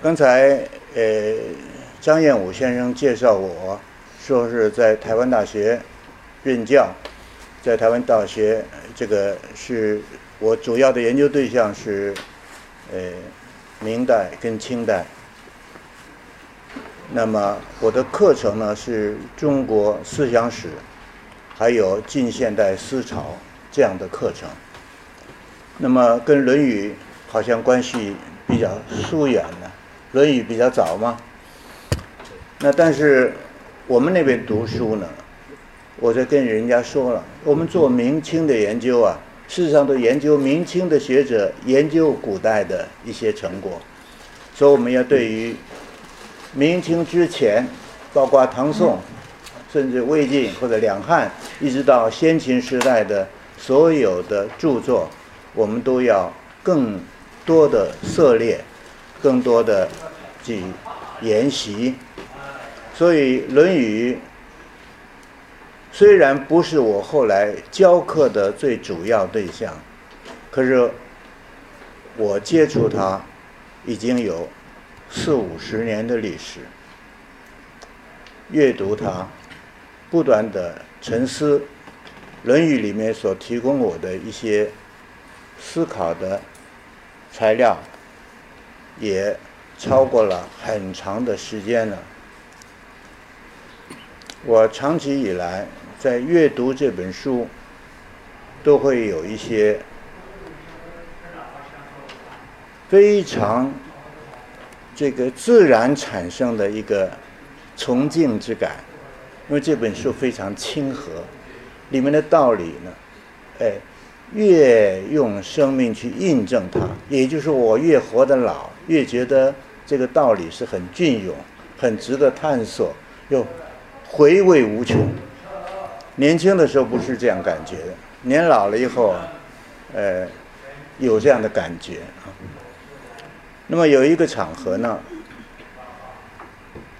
刚才呃，张彦武先生介绍我，说是在台湾大学任教，在台湾大学这个是我主要的研究对象是呃明代跟清代。那么我的课程呢是中国思想史，还有近现代思潮这样的课程。那么跟《论语》好像关系比较疏远呢，《论语》比较早嘛。那但是我们那边读书呢，我在跟人家说了，我们做明清的研究啊，事实上都研究明清的学者研究古代的一些成果，所以我们要对于。明清之前，包括唐宋，甚至魏晋或者两汉，一直到先秦时代的所有的著作，我们都要更多的涉猎，更多的去研习。所以《论语》虽然不是我后来教课的最主要对象，可是我接触它已经有。四五十年的历史，阅读它，不断的沉思，《论语》里面所提供我的一些思考的材料，也超过了很长的时间了。我长期以来在阅读这本书，都会有一些非常。这个自然产生的一个崇敬之感，因为这本书非常亲和，里面的道理呢，哎，越用生命去印证它，也就是我越活得老，越觉得这个道理是很隽永、很值得探索，又回味无穷。年轻的时候不是这样感觉的，年老了以后，呃，有这样的感觉啊。那么有一个场合呢，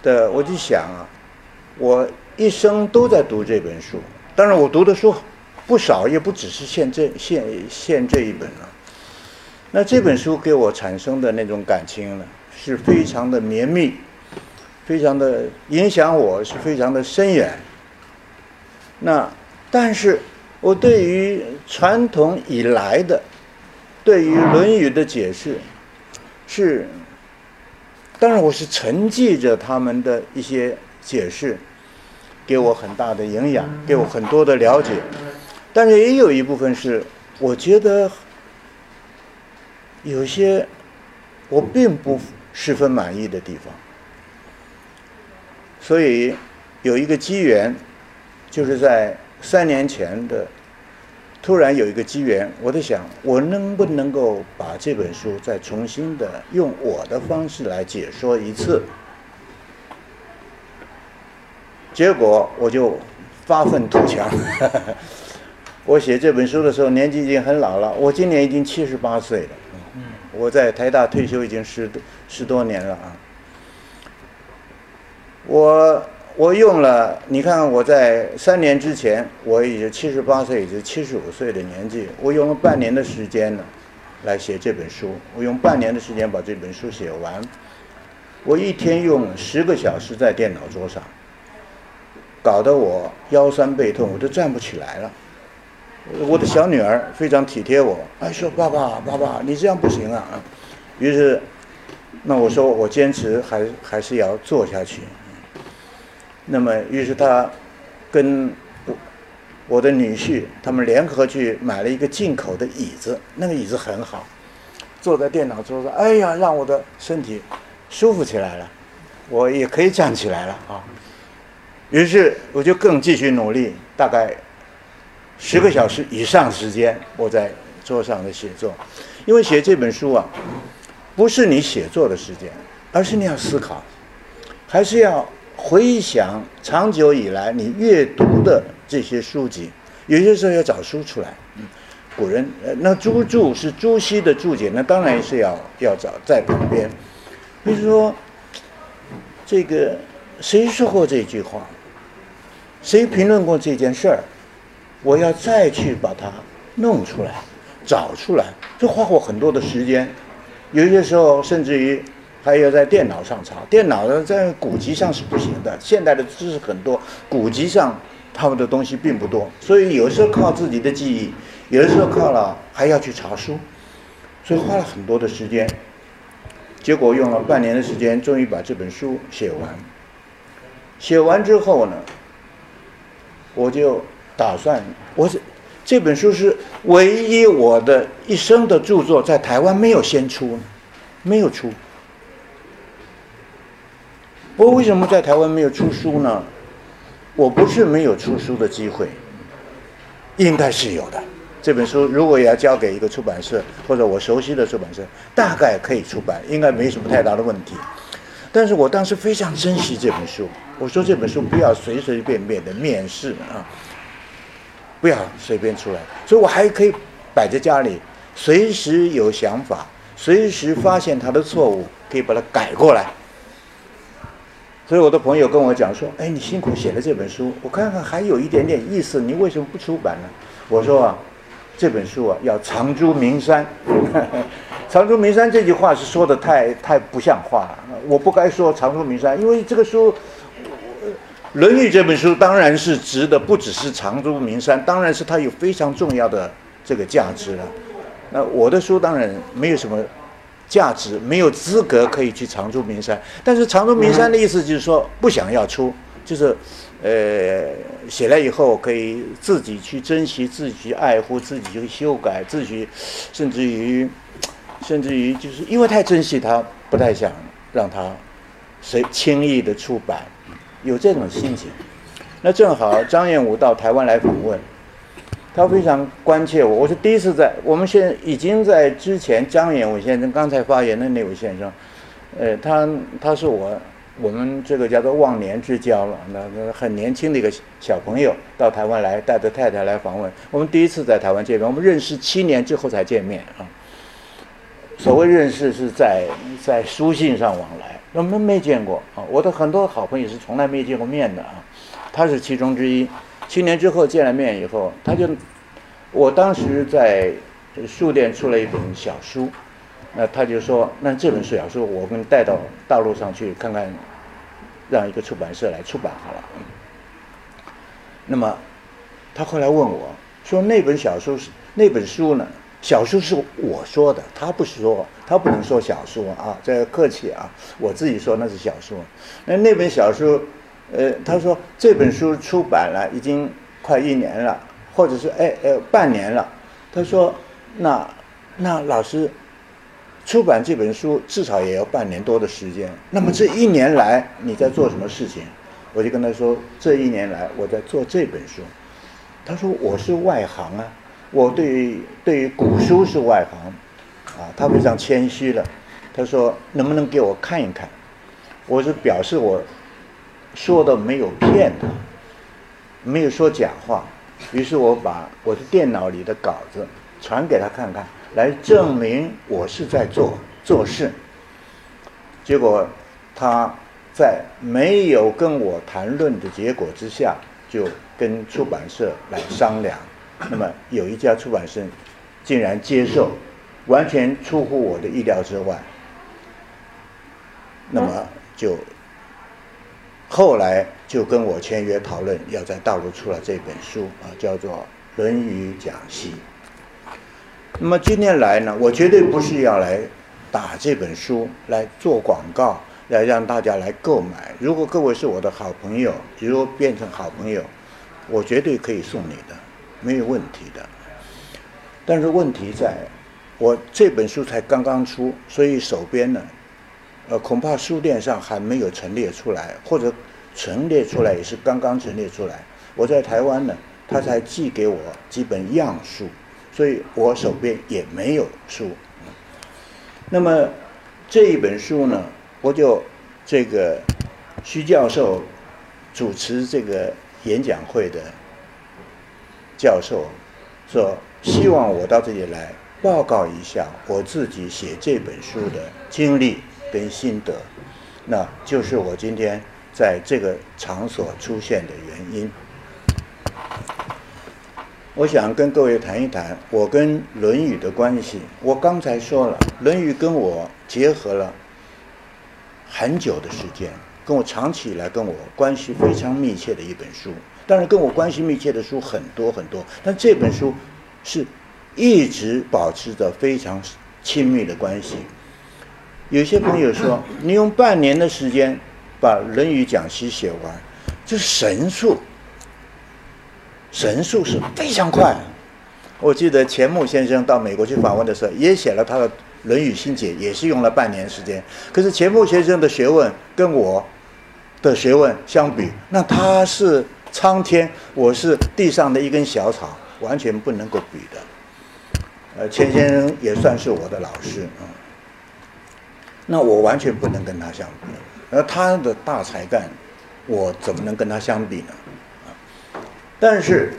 的我就想啊，我一生都在读这本书，当然我读的书不少，也不只是现这现现这一本了。那这本书给我产生的那种感情呢，是非常的绵密，非常的影响我，是非常的深远。那但是我对于传统以来的对于《论语》的解释。是，当然我是承继着他们的一些解释，给我很大的营养，给我很多的了解，但是也有一部分是我觉得有些我并不十分满意的地方，所以有一个机缘，就是在三年前的。突然有一个机缘，我在想，我能不能够把这本书再重新的用我的方式来解说一次？结果我就发愤图强。我写这本书的时候年纪已经很老了，我今年已经七十八岁了。我在台大退休已经十十多年了啊。我。我用了，你看我在三年之前，我已经七十八岁，也是七十五岁的年纪。我用了半年的时间呢，来写这本书。我用半年的时间把这本书写完。我一天用十个小时在电脑桌上，搞得我腰酸背痛，我都站不起来了。我的小女儿非常体贴我，哎，说爸爸，爸爸，你这样不行啊。于是，那我说我坚持还还是要做下去。那么，于是他跟我我的女婿他们联合去买了一个进口的椅子，那个椅子很好，坐在电脑桌上，哎呀，让我的身体舒服起来了，我也可以站起来了啊。于是我就更继续努力，大概十个小时以上时间我在桌上的写作，因为写这本书啊，不是你写作的时间，而是你要思考，还是要回想长久以来你阅读的这些书籍。有些时候要找书出来。古人，呃，那朱注是朱熹的注解，那当然是要要找在旁边。比如说，这个谁说过这句话？谁评论过这件事儿？我要再去把它弄出来，找出来，这花我很多的时间。有些时候甚至于还要在电脑上查，电脑呢在古籍上是不行的。现代的知识很多，古籍上他们的东西并不多，所以有时候靠自己的记忆，有的时候靠了还要去查书，所以花了很多的时间。结果用了半年的时间，终于把这本书写完。写完之后呢，我就。打算，我是这本书是唯一我的一生的著作，在台湾没有先出，没有出。我为什么在台湾没有出书呢？我不是没有出书的机会，应该是有的。这本书如果要交给一个出版社或者我熟悉的出版社，大概可以出版，应该没什么太大的问题。但是我当时非常珍惜这本书，我说这本书不要随随便便的面世啊。不要随便出来，所以我还可以摆在家里，随时有想法，随时发现他的错误，可以把它改过来。所以我的朋友跟我讲说：“哎，你辛苦写了这本书，我看看还有一点点意思，你为什么不出版呢？”我说：“啊，这本书啊，要长驻名山。长驻名山这句话是说的太太不像话了，我不该说长驻名山，因为这个书。”《论语》这本书当然是值得，不只是长驻名山，当然是它有非常重要的这个价值了。那我的书当然没有什么价值，没有资格可以去长驻名山。但是长驻名山的意思就是说不想要出，就是呃写了以后可以自己去珍惜、自己去爱护、自己去修改、自己甚至于甚至于就是因为太珍惜它，不太想让它随轻易的出版。有这种心情，那正好张彦武到台湾来访问，他非常关切我。我是第一次在，我们现在已经在之前张彦武先生刚才发言的那位先生，呃，他他是我我们这个叫做忘年之交了，那那很年轻的一个小朋友到台湾来，带着太太来访问。我们第一次在台湾见面，我们认识七年之后才见面啊。所谓认识是在在书信上往来。我们没见过啊！我的很多好朋友是从来没见过面的啊，他是其中之一。七年之后见了面以后，他就，我当时在书店出了一本小书，那他就说：“那这本书小书我们带到大陆上去看看，让一个出版社来出版好了。”那么，他后来问我说：“那本小说是那本书呢？”小说是我说的，他不说，他不能说小说啊，这客气啊，我自己说那是小说。那那本小说，呃，他说这本书出版了已经快一年了，或者是哎哎半年了。他说那那老师出版这本书至少也要半年多的时间。那么这一年来你在做什么事情？我就跟他说这一年来我在做这本书。他说我是外行啊。我对于对于古书是外行，啊，他非常谦虚了。他说：“能不能给我看一看？”我是表示我说的没有骗他，没有说假话。于是我把我的电脑里的稿子传给他看看，来证明我是在做做事。结果他在没有跟我谈论的结果之下，就跟出版社来商量。那么有一家出版社竟然接受，完全出乎我的意料之外。那么就后来就跟我签约讨论，要在大陆出了这本书啊，叫做《论语讲析》。那么今天来呢，我绝对不是要来打这本书来做广告，来让大家来购买。如果各位是我的好朋友，比如变成好朋友，我绝对可以送你的。没有问题的，但是问题在，我这本书才刚刚出，所以手边呢，呃，恐怕书店上还没有陈列出来，或者陈列出来也是刚刚陈列出来。我在台湾呢，他才寄给我几本样书，所以我手边也没有书。那么这一本书呢，我就这个徐教授主持这个演讲会的教授说，希望我到这里来报告一下我自己写这本书的经历跟心得，那就是我今天在这个场所出现的原因。我想跟各位谈一谈我跟《论语》的关系。我刚才说了，《论语》跟我结合了很久的时间，跟我长期以来跟我关系非常密切的一本书。当然，跟我关系密切的书很多很多，但这本书是一直保持着非常亲密的关系。有些朋友说，你用半年的时间把《论语》讲析写完，这神速。神速是非常快。我记得钱穆先生到美国去访问的时候，也写了他的《论语心解》，也是用了半年时间。可是钱穆先生的学问跟我的学问相比，那他是苍天，我是地上的一根小草，完全不能够比的。呃，钱先生也算是我的老师啊，那我完全不能跟他相比。而他的大才干，我怎么能跟他相比呢？啊但是，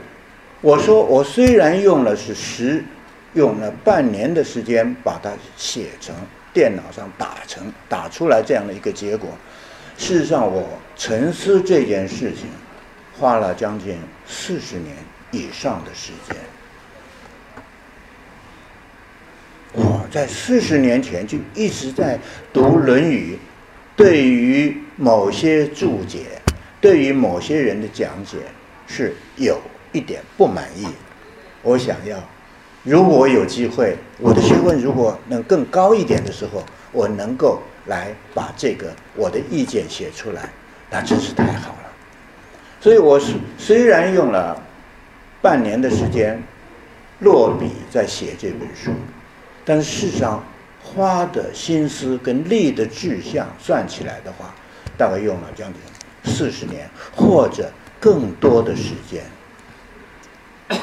我说我虽然用了是十，用了半年的时间把它写成电脑上打成打出来这样的一个结果，事实上我沉思这件事情，花了将近四十年以上的时间。我在四十年前就一直在读《论语》，对于某些注解，对于某些人的讲解。是有一点不满意，我想要，如果有机会，我的学问如果能更高一点的时候，我能够来把这个我的意见写出来，那真是太好了。所以，我是虽然用了半年的时间落笔在写这本书，但是事实上花的心思跟力的志向算起来的话，大概用了将近四十年，或者。更多的时间。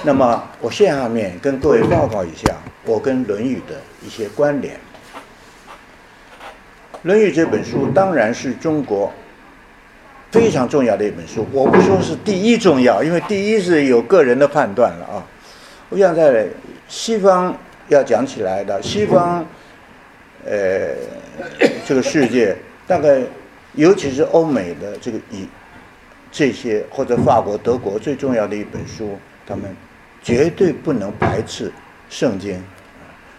那么，我下面跟各位报告一下我跟《论语》的一些关联。《论语》这本书当然是中国非常重要的一本书。我不说是第一重要，因为第一是有个人的判断了啊。我想在西方要讲起来的，西方呃 这个世界大概，尤其是欧美的这个以。这些或者法国、德国最重要的一本书，他们绝对不能排斥圣经。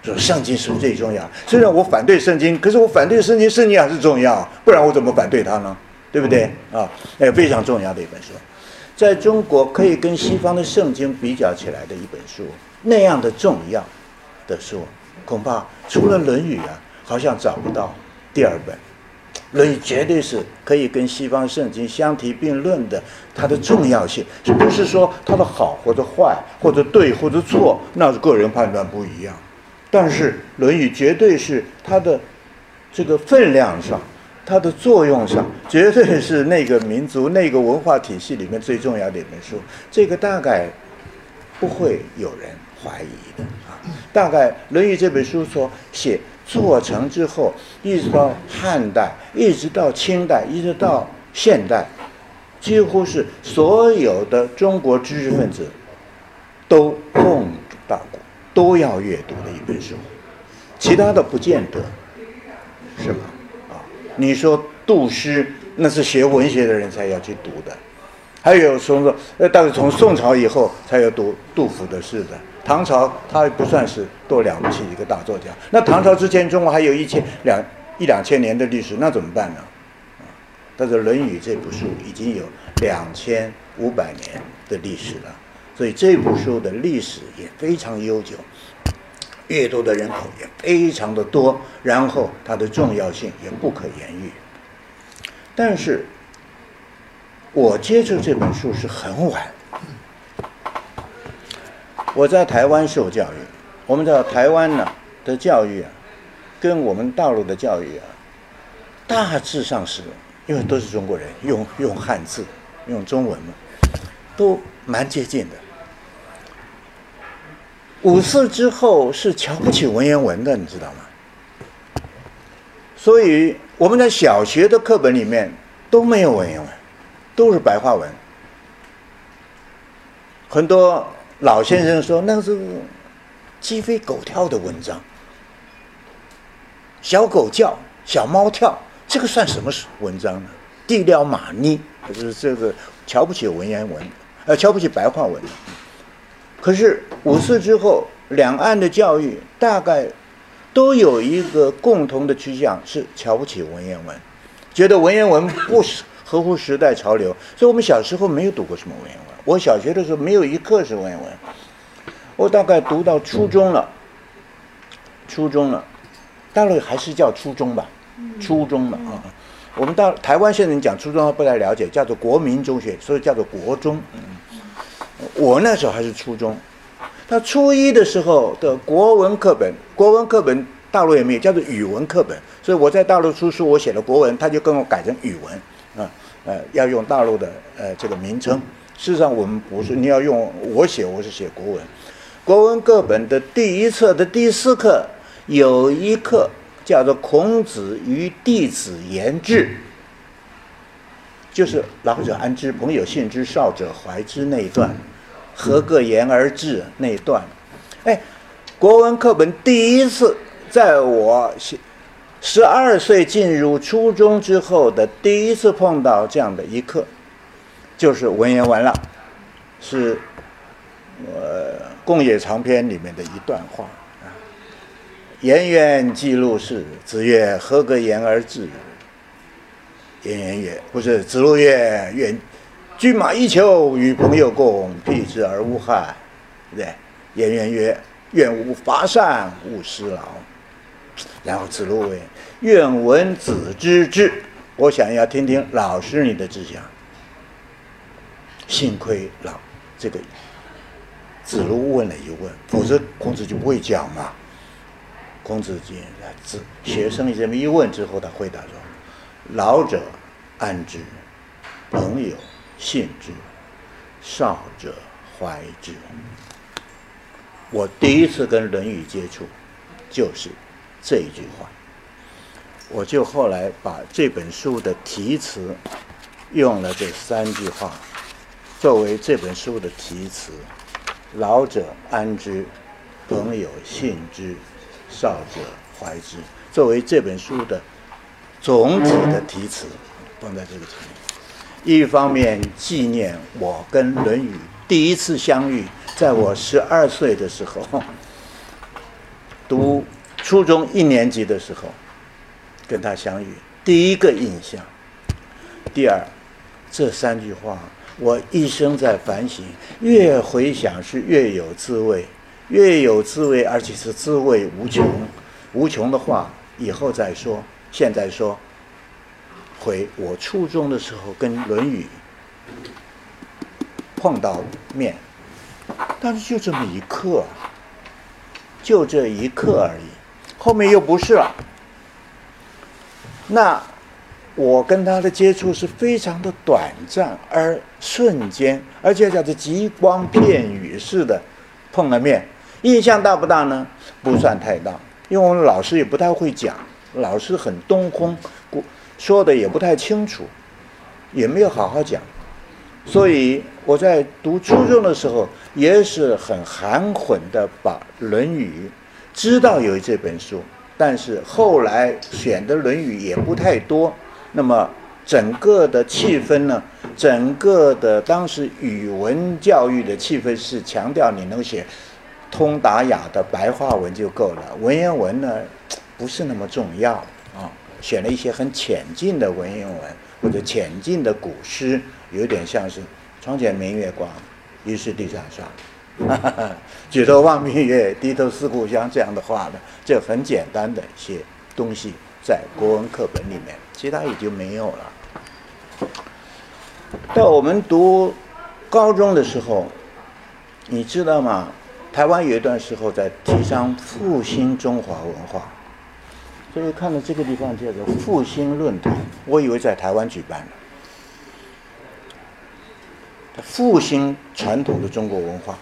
说圣经是最重要。虽然我反对圣经，可是我反对圣经，圣经还是重要，不然我怎么反对它呢？对不对？啊，哎非常重要的一本书，在中国可以跟西方的圣经比较起来的一本书，那样的重要的书，恐怕除了《论语》啊，好像找不到第二本。《论语》绝对是可以跟西方圣经相提并论的，它的重要性，是不是说它的好或者坏，或者对或者错，那是个人判断不一样。但是《论语》绝对是它的这个分量上，它的作用上，绝对是那个民族、那个文化体系里面最重要的一本书。这个大概不会有人怀疑的啊。大概《论语》这本书说写。做成之后，一直到汉代，一直到清代，一直到现代，几乎是所有的中国知识分子都碰到过，都要阅读的一本书。其他的不见得，是吗？你说杜诗，那是学文学的人才要去读的，还有从说，呃，但是从宋朝以后才有读杜甫的诗的。唐朝他也不算是多了不起一个大作家。那唐朝之前，中国还有一千两一两千年的历史，那怎么办呢？但是《论语》这部书已经有两千五百年的历史了，所以这部书的历史也非常悠久，阅读的人口也非常的多，然后它的重要性也不可言喻。但是，我接触这本书是很晚。我在台湾受教育，我们知道台湾呢的教育啊，跟我们大陆的教育啊，大致上是，因为都是中国人，用用汉字，用中文嘛，都蛮接近的。五四之后是瞧不起文言文的，你知道吗？所以我们在小学的课本里面都没有文言文，都是白话文。很多老先生说那是鸡飞狗跳的文章，小狗叫，小猫跳，这个算什么文章呢？地料马尼，就是这个瞧不起文言文，呃，瞧不起白话文。可是五四之后，两岸的教育大概都有一个共同的趋向，是瞧不起文言文，觉得文言文不合乎时代潮流。所以我们小时候没有读过什么文言文。我小学的时候没有一课是文言文，我大概读到初中了，初中了，大陆还是叫初中吧，初中了啊。我们到台湾现在讲初中不太了解，叫做国民中学，所以叫做国中。我那时候还是初中，他初一的时候的国文课本，国文课本大陆也没有，叫做语文课本。所以我在大陆出书，我写了国文，他就跟我改成语文，啊，呃，要用大陆的呃这个名称。事实上，我们不是你要用我写，我是写国文。国文课本的第一册的第四课有一课叫做《孔子与弟子言志》，就是老者安之，朋友信之，少者怀之那一段，何个言而志那一段。哎，国文课本第一次在我十二岁进入初中之后的第一次碰到这样的一课。就是文言文了，是呃《共冶长篇》里面的一段话啊。颜渊记录是，子曰：“何个言而至？”颜渊曰：“不是。”子路曰：“愿骏马一裘，与朋友共，辟之而无害。”对颜渊曰：“愿无伐善，勿施劳。”然后子路问：“愿闻子之志。”我想要听听老师你的志向。幸亏老这个子路问了一问，否则孔子就不会讲嘛。孔子见子学生这么一问之后，他回答说：“老者安之，朋友信之，少者怀之。”我第一次跟《论语》接触，就是这一句话。我就后来把这本书的题词用了这三句话。作为这本书的题词，“老者安之，朋友信之，少者怀之”，作为这本书的总体的题词，放在这个前面。一方面纪念我跟《论语》第一次相遇，在我十二岁的时候，读初中一年级的时候，跟他相遇，第一个印象。第二，这三句话。我一生在反省，越回想是越有滋味，越有滋味，而且是滋味无穷。无穷的话，以后再说。现在说，回我初中的时候跟《论语》碰到面，但是就这么一刻，就这一刻而已，后面又不是了。那。我跟他的接触是非常的短暂而瞬间，而且叫做极光片羽似的碰了面，印象大不大呢？不算太大，因为我们老师也不太会讲，老师很东空，说的也不太清楚，也没有好好讲，所以我在读初中的时候也是很含混的把《论语》知道有这本书，但是后来选的《论语》也不太多。那么整个的气氛呢？整个的当时语文教育的气氛是强调你能写通达雅的白话文就够了，文言文呢不是那么重要啊。选了一些很浅近的文言文或者浅近的古诗，有点像是“床前明月光，疑是地上霜”，“ 举头望明月，低头思故乡”这样的话呢，这很简单的一些东西在国文课本里面。其他也就没有了。到我们读高中的时候，你知道吗？台湾有一段时候在提倡复兴中华文化，所以看到这个地方叫做复兴论坛，我以为在台湾举办的，复兴传统的中国文化。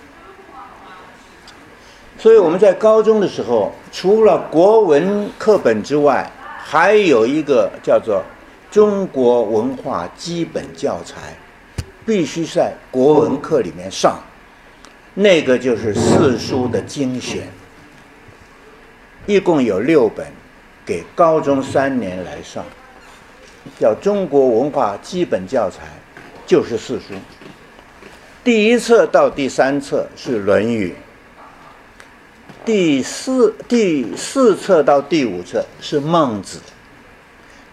所以我们在高中的时候，除了国文课本之外，还有一个叫做中国文化基本教材，必须在国文课里面上，那个就是四书的精选，一共有六本，给高中三年来上，叫中国文化基本教材，就是四书。第一册到第三册是《论语》，第四第四册到第五册是《孟子》，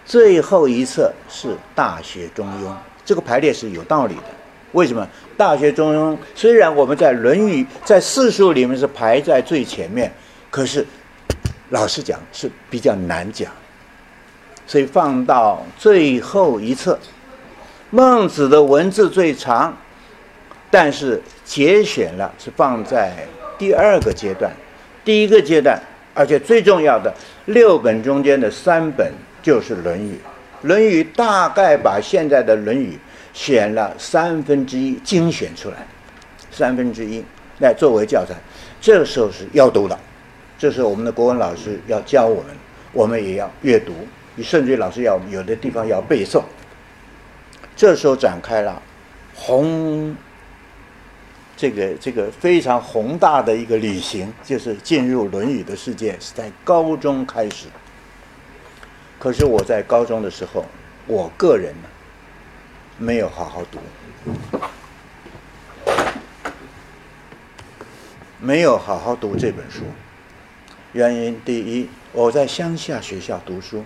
最后一册是《大学》《中庸》。这个排列是有道理的。为什么？《大学》《中庸》虽然我们在《论语》在四书里面是排在最前面，可是老实讲是比较难讲，所以放到最后一册。孟子的文字最长。但是节选了是放在第二个阶段，第一个阶段，而且最重要的六本中间的三本就是《论语》，《论语》大概把现在的《论语》选了三分之一精选出来，三分之一来作为教材，这个时候是要读的，这是我们的国文老师要教我们，我们也要阅读，你甚至于老师要有的地方要背诵，这时候展开了宏。这个这个非常宏大的一个旅行，就是进入《论语》的世界，是在高中开始。可是我在高中的时候，我个人呢，没有好好读，没有好好读这本书。原因第一，我在乡下学校读书，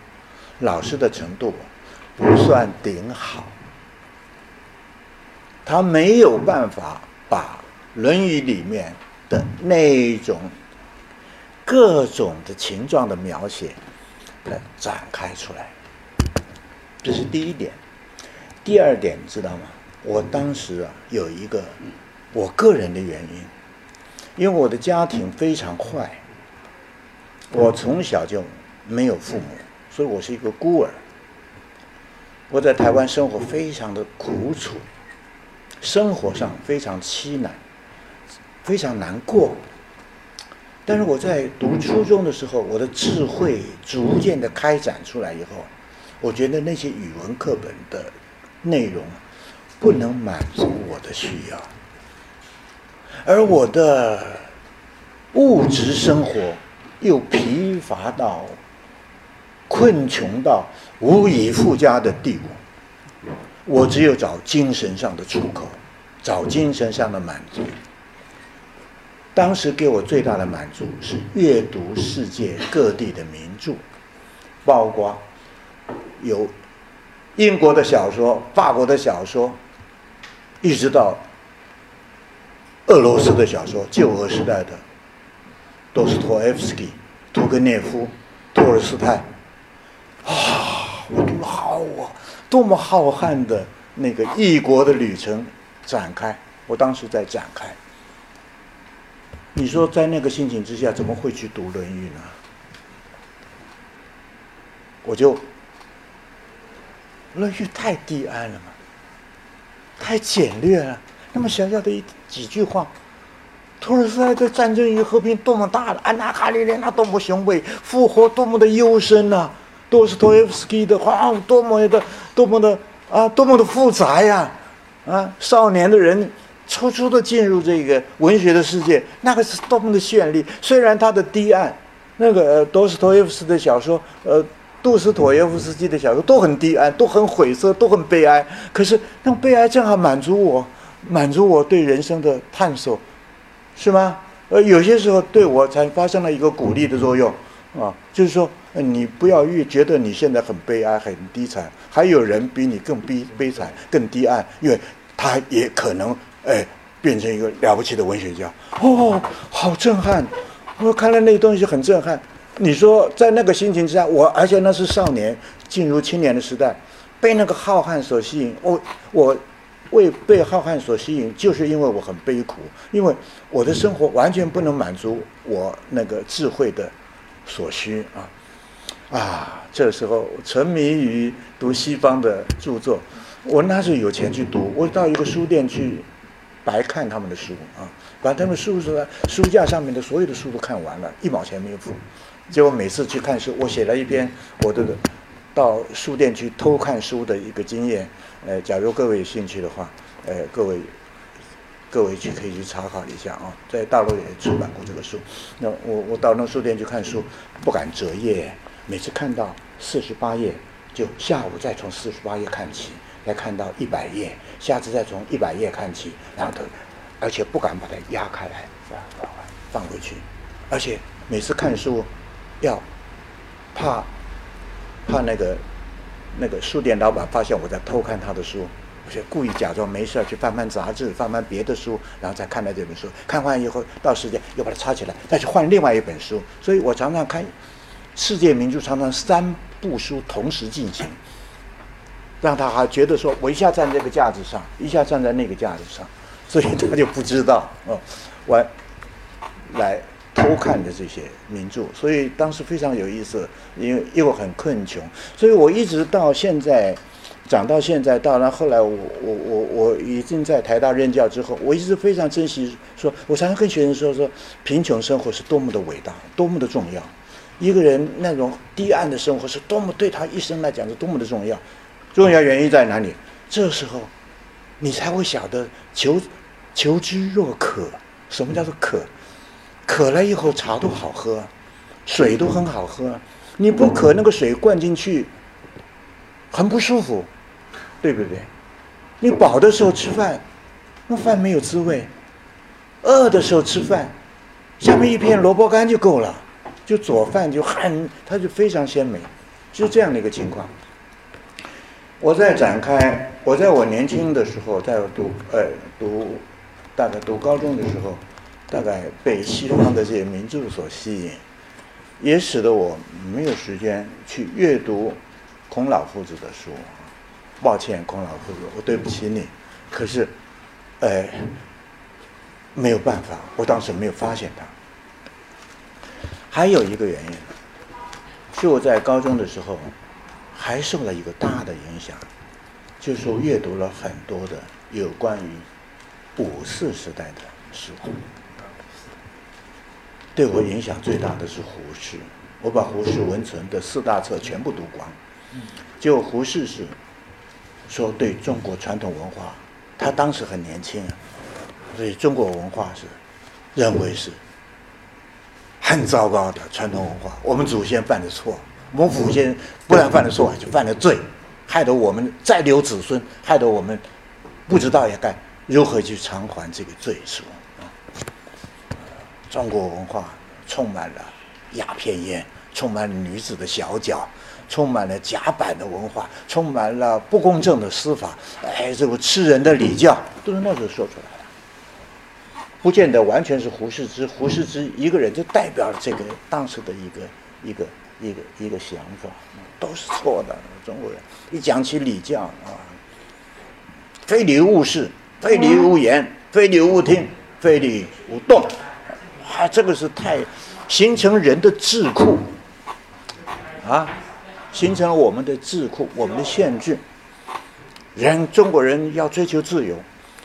老师的程度不算顶好，他没有办法把。《论语》里面的那种各种的情状的描写，来展开出来，这是第一点。第二点，知道吗？我当时啊，有一个我个人的原因，因为我的家庭非常坏，我从小就没有父母，所以我是一个孤儿。我在台湾生活非常的苦楚，生活上非常凄难。非常难过，但是我在读初中的时候，我的智慧逐渐的开展出来以后，我觉得那些语文课本的内容不能满足我的需要，而我的物质生活又疲乏到困穷到无以复加的地步，我只有找精神上的出口，找精神上的满足。当时给我最大的满足是阅读世界各地的名著，包括有英国的小说、法国的小说，一直到俄罗斯的小说，旧俄时代的多斯托耶夫斯基、屠格涅夫、托尔斯泰，啊，我读了好啊，多么浩瀚的那个异国的旅程展开，我当时在展开。你说在那个心情之下，怎么会去读《论语》呢？我就，《论语》太低安了嘛，太简略了。那么小小的一几句话，托尔斯泰的《战争与和平》多么大的，安娜·卡列尼娜多么雄伟，复活多么的幽深呐！多斯托耶夫斯基的话，多么的多么的啊，多么的复杂呀！啊，少年的人。初初的进入这个文学的世界，那个是多么的绚丽。虽然他的堤岸，那个多斯托耶夫斯的小说，呃，杜斯妥耶夫斯基的小说都很低暗，都很晦涩，都很悲哀。可是那种悲哀正好满足我，满足我对人生的探索，是吗？呃，有些时候对我才发生了一个鼓励的作用啊，就是说，你不要越觉得你现在很悲哀、很低惨，还有人比你更悲悲惨、更低暗，因为他也可能。哎，变成一个了不起的文学家哦，好震撼！我看了那个东西很震撼。你说在那个心情之下，我而且那是少年进入青年的时代，被那个浩瀚所吸引。我我为被浩瀚所吸引，就是因为我很悲苦，因为我的生活完全不能满足我那个智慧的所需啊啊！这时候沉迷于读西方的著作，我那时候有钱去读，我到一个书店去。白看他们的书啊，把他们书书书架上面的所有的书都看完了，一毛钱没有付，结果每次去看书，我写了一篇我的到书店去偷看书的一个经验。呃，假如各位有兴趣的话，呃，各位各位去可以去查考一下啊，在大陆也出版过这个书。那我我到那书店去看书，不敢折页，每次看到四十八页，就下午再从四十八页看起，再看到一百页，下次再从一百页看起，然后，而且不敢把它压开来，放回去，而且每次看书。要怕怕那个那个书店老板发现我在偷看他的书，我就故意假装没事去翻翻杂志，翻翻别的书，然后再看到这本书。看完以后到时间又把它插起来，再去换另外一本书。所以我常常看世界名著，常常三部书同时进行，让他还觉得说我一下站这个架子上，一下站在那个架子上，所以他就不知道哦，我来。偷看的这些名著，所以当时非常有意思，因为又很困穷，所以我一直到现在，长到现在，到了后来，我我我我已经在台大任教之后，我一直非常珍惜，说我常常跟学生说说，贫穷生活是多么的伟大，多么的重要，一个人那种低暗的生活是多么对他一生来讲是多么的重要，重要原因在哪里？这时候，你才会晓得求求知若渴，什么叫做渴？渴了以后，茶都好喝，水都很好喝。你不渴，那个水灌进去，很不舒服，对不对？你饱的时候吃饭，那饭没有滋味；饿的时候吃饭，下面一片萝卜干就够了，就佐饭就很，它就非常鲜美，是这样的一个情况。我在展开，我在我年轻的时候，在读呃读，大概读高中的时候。大概被西方的这些名著所吸引，也使得我没有时间去阅读孔老夫子的书。抱歉，孔老夫子，我对不起你。可是，哎，没有办法，我当时没有发现他。还有一个原因，是我在高中的时候还受了一个大的影响，就是我阅读了很多的有关于五四时代的书。对我影响最大的是胡适，我把胡适文存的四大册全部读光。就胡适是说对中国传统文化，他当时很年轻啊，所以中国文化是认为是很糟糕的传统文化。我们祖先犯的错，我们祖先不但犯了错，就犯了罪，害得我们再留子孙，害得我们不知道也该如何去偿还这个罪数。中国文化充满了鸦片烟，充满了女子的小脚，充满了甲板的文化，充满了不公正的司法，哎，这个吃人的礼教，都是那时候说出来的，不见得完全是胡适之，胡适之一个人就代表了这个当时的一个一个一个一个想法，都是错的。中国人一讲起礼教啊，非礼勿视，非礼勿言，非礼勿听，非礼勿动。啊，这个是太形成人的智库啊，形成了我们的智库，我们的限制。人中国人要追求自由，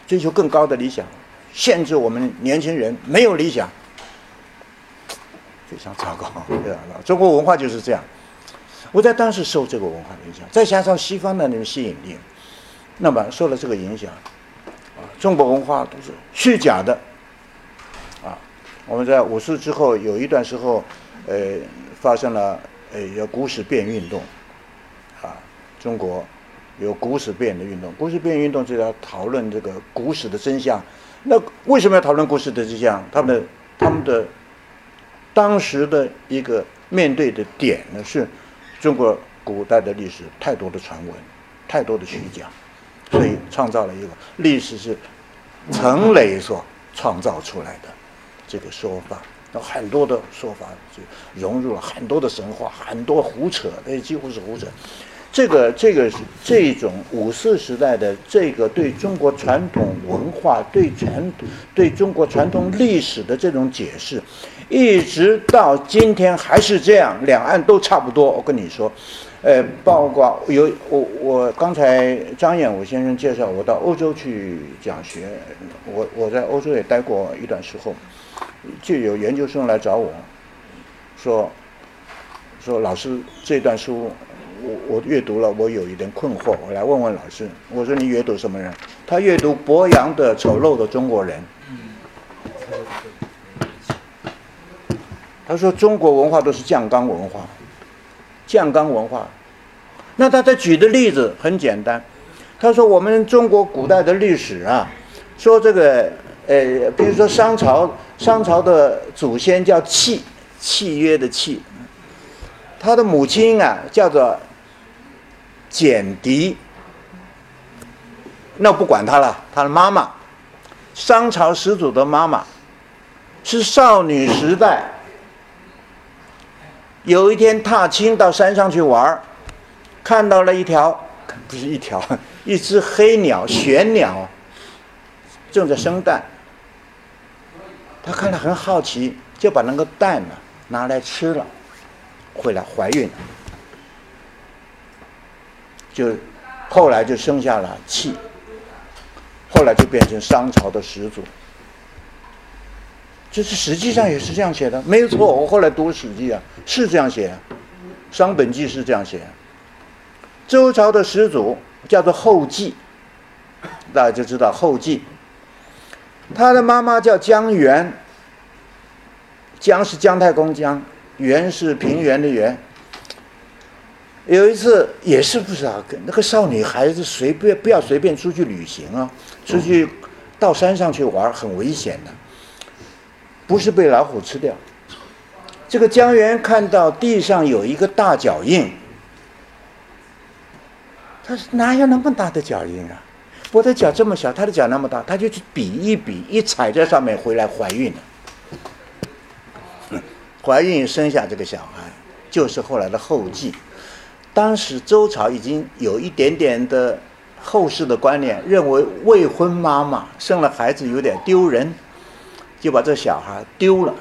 追求更高的理想，限制我们年轻人没有理想，非常糟糕。对吧？中国文化就是这样。我在当时受这个文化的影响，再加上西方的那种吸引力，那么受了这个影响，啊，中国文化都是虚假的。我们在五四之后有一段时候，呃，发生了呃有古史变运动，啊，中国有古史变的运动。古史变运动就要讨论这个古史的真相。那为什么要讨论古史的真相？他们他们的当时的一个面对的点呢，是中国古代的历史太多的传闻，太多的虚假，所以创造了一个历史是陈磊所创造出来的。这个说法，那很多的说法就融入了很多的神话，很多胡扯，那几乎是胡扯。这个这个是这种五四时代的这个对中国传统文化、对传对中国传统历史的这种解释，一直到今天还是这样，两岸都差不多。我跟你说，呃，包括有我我刚才张彦武先生介绍我到欧洲去讲学，我我在欧洲也待过一段时候。就有研究生来找我，说说老师这段书我我阅读了，我有一点困惑，我来问问老师。我说你阅读什么人？他阅读博洋的《丑陋的中国人》。他说中国文化都是酱缸文化，酱缸文化。那他在举的例子很简单，他说我们中国古代的历史啊，说这个呃，比如说商朝，商朝的祖先叫契，契约的契，他的母亲啊叫做简狄，那不管他了，他的妈妈，商朝始祖的妈妈，是少女时代，有一天踏青到山上去玩儿。看到了一条，不是一条，一只黑鸟，玄鸟，正在生蛋。他看了很好奇，就把那个蛋呢拿来吃了，回来怀孕了，就后来就生下了契，后来就变成商朝的始祖。就是实际上也是这样写的，没错。我后来读《史记》啊，是这样写，《商本纪》是这样写。周朝的始祖叫做后稷，大家就知道后稷。他的妈妈叫姜原，姜是姜太公姜，原是平原的源。有一次也是不知道，那个少女孩子随便不要随便出去旅行啊，出去到山上去玩很危险的，不是被老虎吃掉。这个姜原看到地上有一个大脚印。他说：“哪有那么大的脚印啊？我的脚这么小，他的脚那么大，他就去比一比，一踩在上面回来怀孕了。怀孕生下这个小孩，就是后来的后继。当时周朝已经有一点点的后世的观念，认为未婚妈妈生了孩子有点丢人，就把这小孩丢了。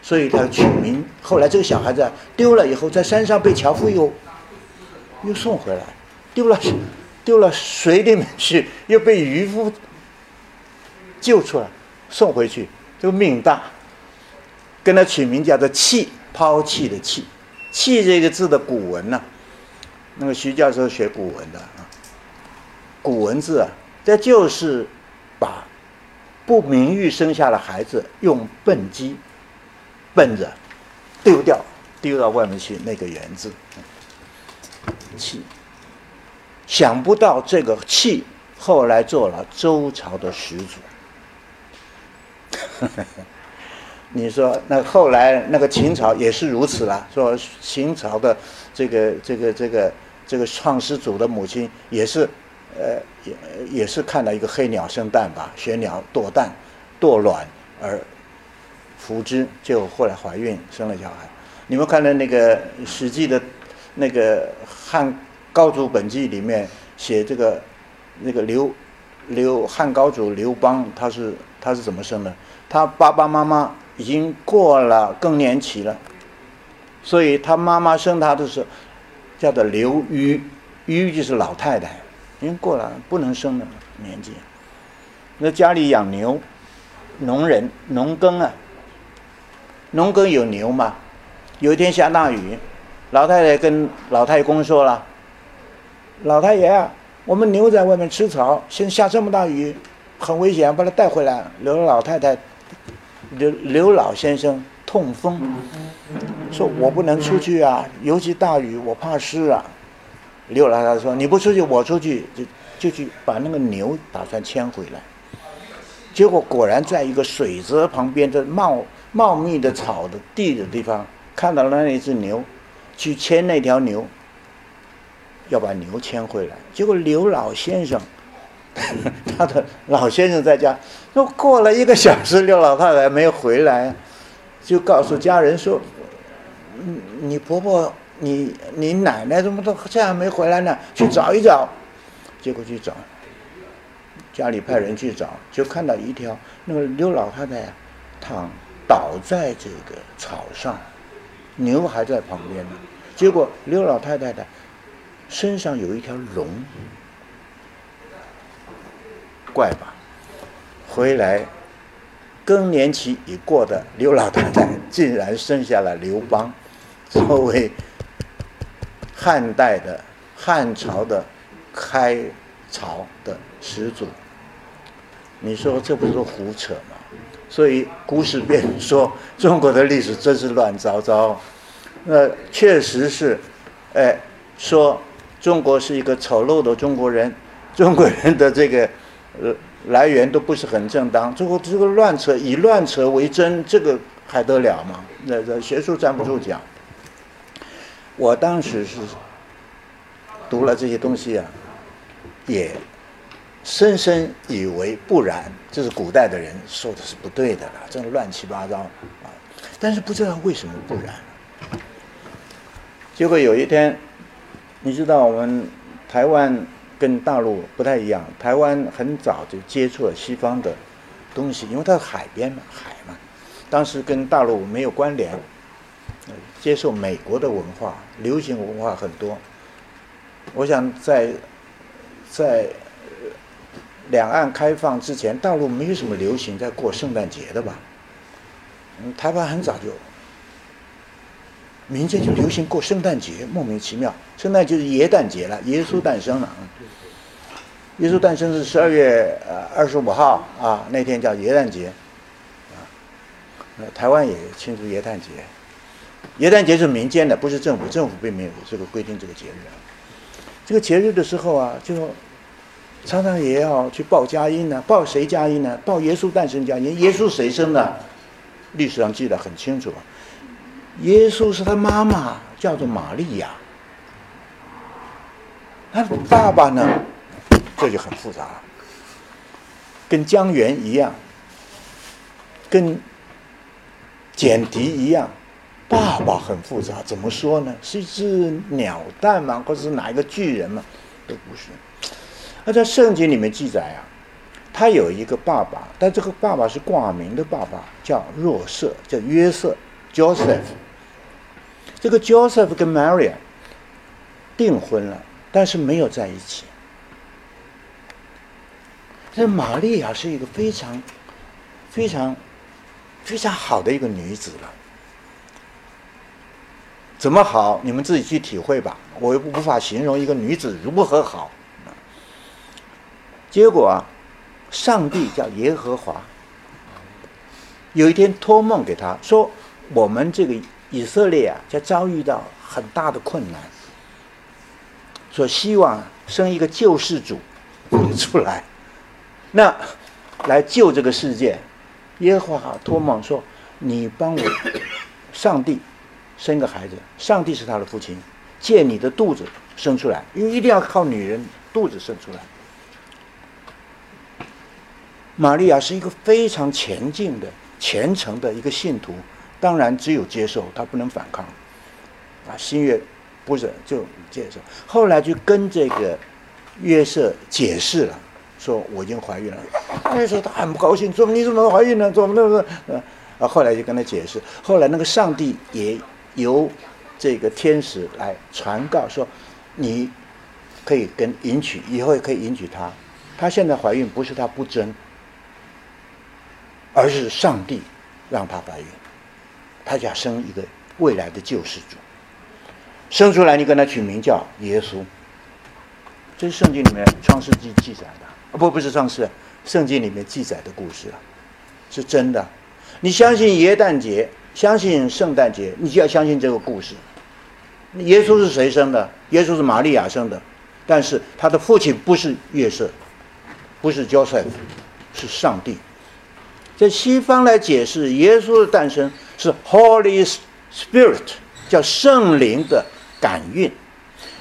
所以他取名。后来这个小孩子丢了以后，在山上被樵夫又。”又送回来，丢了，丢了水里面去，又被渔夫救出来，送回去，这个命大。跟他取名叫做“弃”，抛弃的“弃”，“弃”这个字的古文呢，那个徐教授学古文的啊，古文字啊，这就是把不名誉生下的孩子用笨鸡，笨着丢掉，丢到外面去那个原字。气，想不到这个气后来做了周朝的始祖。你说那后来那个秦朝也是如此了，说秦朝的这个这个这个这个创始祖的母亲也是，呃也也是看到一个黑鸟生蛋吧，玄鸟堕蛋堕卵而福之，就后来怀孕生了小孩。你们看到那个《史记》的？那个汉高祖本纪里面写这个那个刘刘汉高祖刘邦，他是他是怎么生的？他爸爸妈妈已经过了更年期了，所以他妈妈生他的时候叫做刘虞，虞就是老太太，已经过了不能生的年纪。那家里养牛，农人农耕啊，农耕有牛嘛？有一天下大雨。老太太跟老太公说了：“老太爷啊，我们牛在外面吃草，现在下这么大雨，很危险，把它带回来。”刘老太太，刘刘老先生痛风，说：“我不能出去啊，尤其大雨，我怕湿啊。”刘老太太说：“你不出去，我出去，就就去把那个牛打算牵回来。”结果果然在一个水泽旁边的茂茂密的草的地的地方，看到了那一只牛。去牵那条牛，要把牛牵回来。结果刘老先生，他的老先生在家，说过了一个小时，刘老太太没有回来，就告诉家人说：“你婆婆，你你奶奶怎么都这样没回来呢？去找一找。”结果去找，家里派人去找，就看到一条那个刘老太太躺倒在这个草上。牛还在旁边呢，结果刘老太太的身上有一条龙，怪吧？回来更年期已过的刘老太太 竟然生下了刘邦，作为汉代的汉朝的开朝的始祖，你说这不是胡扯吗？所以古史辨说中国的历史真是乱糟糟。那确实是，哎，说中国是一个丑陋的中国人，中国人的这个呃来源都不是很正当。最后这个乱扯，以乱扯为真，这个还得了吗？那这学术站不住脚。我当时是读了这些东西啊，也深深以为不然，这是古代的人说的是不对的了，这乱七八糟啊。但是不知道为什么不然。结果有一天，你知道我们台湾跟大陆不太一样，台湾很早就接触了西方的东西，因为它是海边嘛，海嘛，当时跟大陆没有关联，接受美国的文化，流行文化很多。我想在在两岸开放之前，大陆没有什么流行在过圣诞节的吧？嗯，台湾很早就。民间就流行过圣诞节，莫名其妙。圣诞就是耶诞节了，耶稣诞生了啊。耶稣诞生是十二月呃二十五号啊，那天叫耶诞节。啊，台湾也庆祝耶诞节。耶诞节是民间的，不是政府，政府并没有这个规定这个节日。这个节日的时候啊，就常常也要去报佳音呢。报谁佳音呢？报耶稣诞生佳音。耶稣谁生的？历史上记得很清楚。耶稣是他妈妈，叫做玛利亚。他爸爸呢，这就很复杂了，跟江源一样，跟简狄一样，爸爸很复杂。怎么说呢？是一只鸟蛋吗？或者是哪一个巨人吗？都不是。那在圣经里面记载啊，他有一个爸爸，但这个爸爸是挂名的爸爸，叫若瑟，叫约瑟，Joseph。这个 Joseph 跟 Maria 订婚了，但是没有在一起。这玛利亚是一个非常、非常、非常好的一个女子了。怎么好？你们自己去体会吧。我又无法形容一个女子如何好。结果啊，上帝叫耶和华，有一天托梦给他说：“我们这个。”以色列啊，就遭遇到很大的困难，所希望生一个救世主 出来，那来救这个世界。耶和华托梦说：“你帮我，上帝生个孩子，上帝是他的父亲，借你的肚子生出来，因为一定要靠女人肚子生出来。”玛利亚是一个非常前进的、虔诚的一个信徒。当然，只有接受，他不能反抗。啊，新月不是就接受。后来就跟这个约瑟解释了，说我已经怀孕了。那时候他很不高兴，说你怎么怀孕了？怎么那么……啊，后来就跟他解释。后来那个上帝也由这个天使来传告说，你可以跟迎娶，以后也可以迎娶她。她现在怀孕不是她不争，而是上帝让她怀孕。他想生一个未来的救世主，生出来你跟他取名叫耶稣。这是圣经里面创世纪记载的啊，不不是创世，圣经里面记载的故事啊，是真的。你相信耶诞节，相信圣诞节，你就要相信这个故事。耶稣是谁生的？耶稣是玛利亚生的，但是他的父亲不是约瑟，不是 Joseph，是上帝。在西方来解释耶稣的诞生。是 Holy Spirit，叫圣灵的感孕，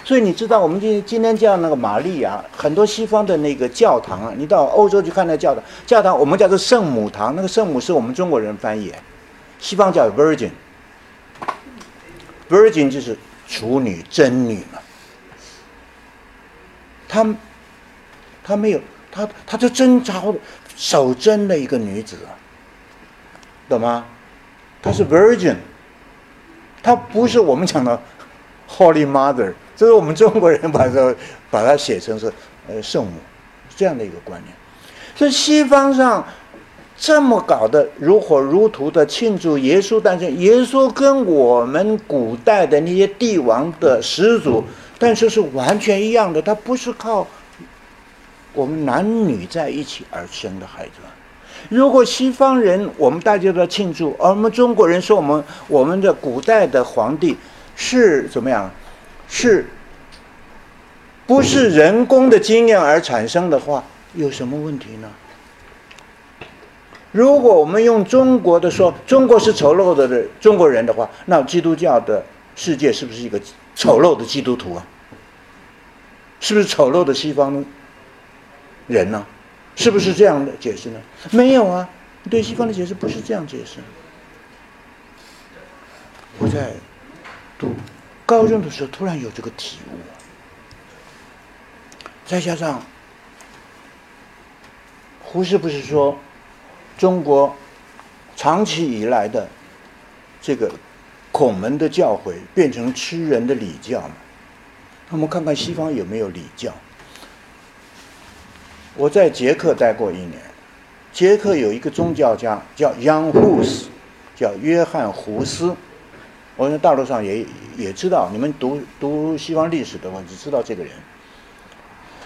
所以你知道我们今今天叫那个玛利亚，很多西方的那个教堂啊，你到欧洲去看那教堂，教堂我们叫做圣母堂，那个圣母是我们中国人翻译，西方叫 Virgin，Virgin 就是处女真女嘛，她她没有她她就贞操守贞的一个女子，懂吗？她是 Virgin，她不是我们讲的 Holy Mother，这是我们中国人把这 把它写成是呃圣母这样的一个观念。所以西方上这么搞的如火如荼的庆祝耶稣诞生，耶稣跟我们古代的那些帝王的始祖，但是是完全一样的，他不是靠我们男女在一起而生的孩子。如果西方人我们大家都在庆祝，而我们中国人说我们我们的古代的皇帝是怎么样？是不是人工的经验而产生的话，有什么问题呢？如果我们用中国的说，中国是丑陋的的中国人的话，那基督教的世界是不是一个丑陋的基督徒啊？是不是丑陋的西方人呢？是不是这样的解释呢？没有啊，对西方的解释不是这样解释。我在读高中的时候，突然有这个体悟，再加上胡适不是说。中国长期以来的这个孔门的教诲变成吃人的礼教嘛？我们看看西方有没有礼教。我在捷克待过一年，捷克有一个宗教家叫 Young Hus，叫约翰胡斯。我在大陆上也也知道，你们读读西方历史的话，就知道这个人。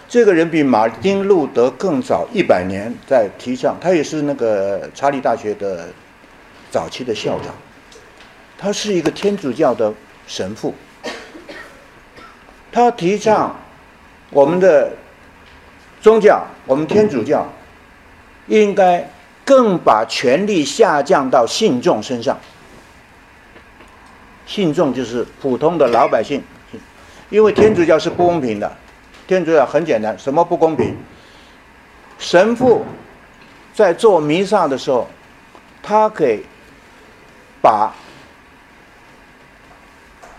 这个人比马丁路德更早一百年在提倡，他也是那个查理大学的早期的校长，他是一个天主教的神父，他提倡我们的宗教，我们天主教应该更把权力下降到信众身上，信众就是普通的老百姓，因为天主教是不公平的。天主教很简单，什么不公平？神父在做弥撒的时候，他给把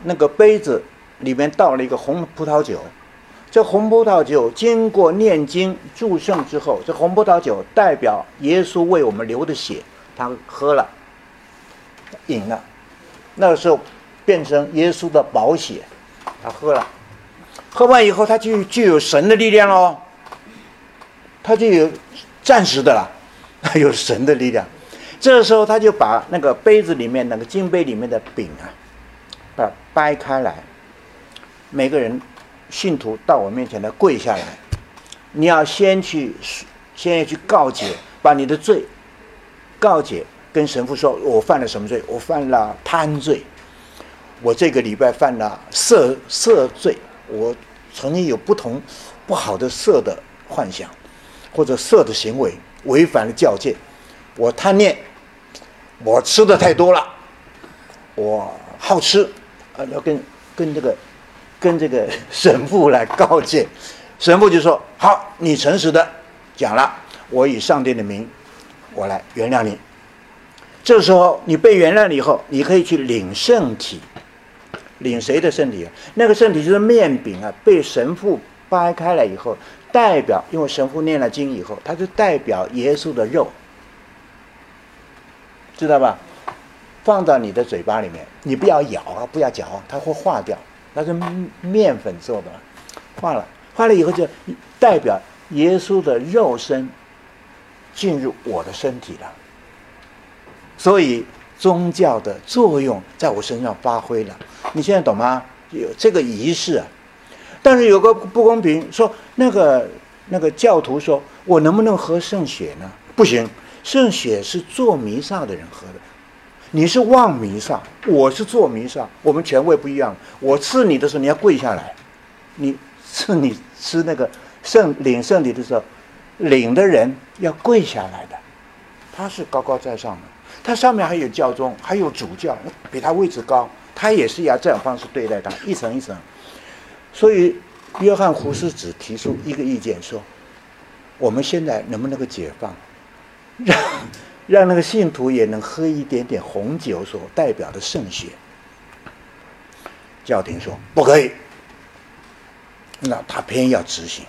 那个杯子里面倒了一个红葡萄酒，这红葡萄酒经过念经祝圣之后，这红葡萄酒代表耶稣为我们流的血，他喝了，饮了，那个时候变成耶稣的宝血，他喝了。喝完以后，他就就有神的力量喽，他就有暂时的了，他 有神的力量。这时候，他就把那个杯子里面那个金杯里面的饼啊，把它掰开来。每个人信徒到我面前来跪下来，你要先去先要去告解，把你的罪告解，跟神父说：我犯了什么罪？我犯了贪罪，我这个礼拜犯了色色罪。我曾经有不同不好的色的幻想，或者色的行为违反了教戒。我贪念，我吃的太多了，我好吃，啊，要跟跟这个跟这个神父来告诫。神父就说：“好，你诚实的讲了，我以上帝的名，我来原谅你。这时候你被原谅了以后，你可以去领圣体。”领谁的身体啊？那个身体就是面饼啊，被神父掰开了以后，代表因为神父念了经以后，它就代表耶稣的肉，知道吧？放到你的嘴巴里面，你不要咬啊，不要嚼，它会化掉。它是面粉做的，化了，化了以后就代表耶稣的肉身进入我的身体了，所以。宗教的作用在我身上发挥了，你现在懂吗？有这个仪式啊，但是有个不公平，说那个那个教徒说，我能不能喝圣血呢？不行，圣血是做弥撒的人喝的，你是望弥撒，我是做弥撒，我们权位不一样。我赐你的时候，你要跪下来；你赐你吃那个圣领圣礼的时候，领的人要跪下来的，他是高高在上的。他上面还有教宗，还有主教，比他位置高，他也是要这样方式对待他，一层一层。所以，约翰胡斯只提出一个意见，说：我们现在能不能够解放，让让那个信徒也能喝一点点红酒所代表的圣血？教廷说不可以，那他偏要执行。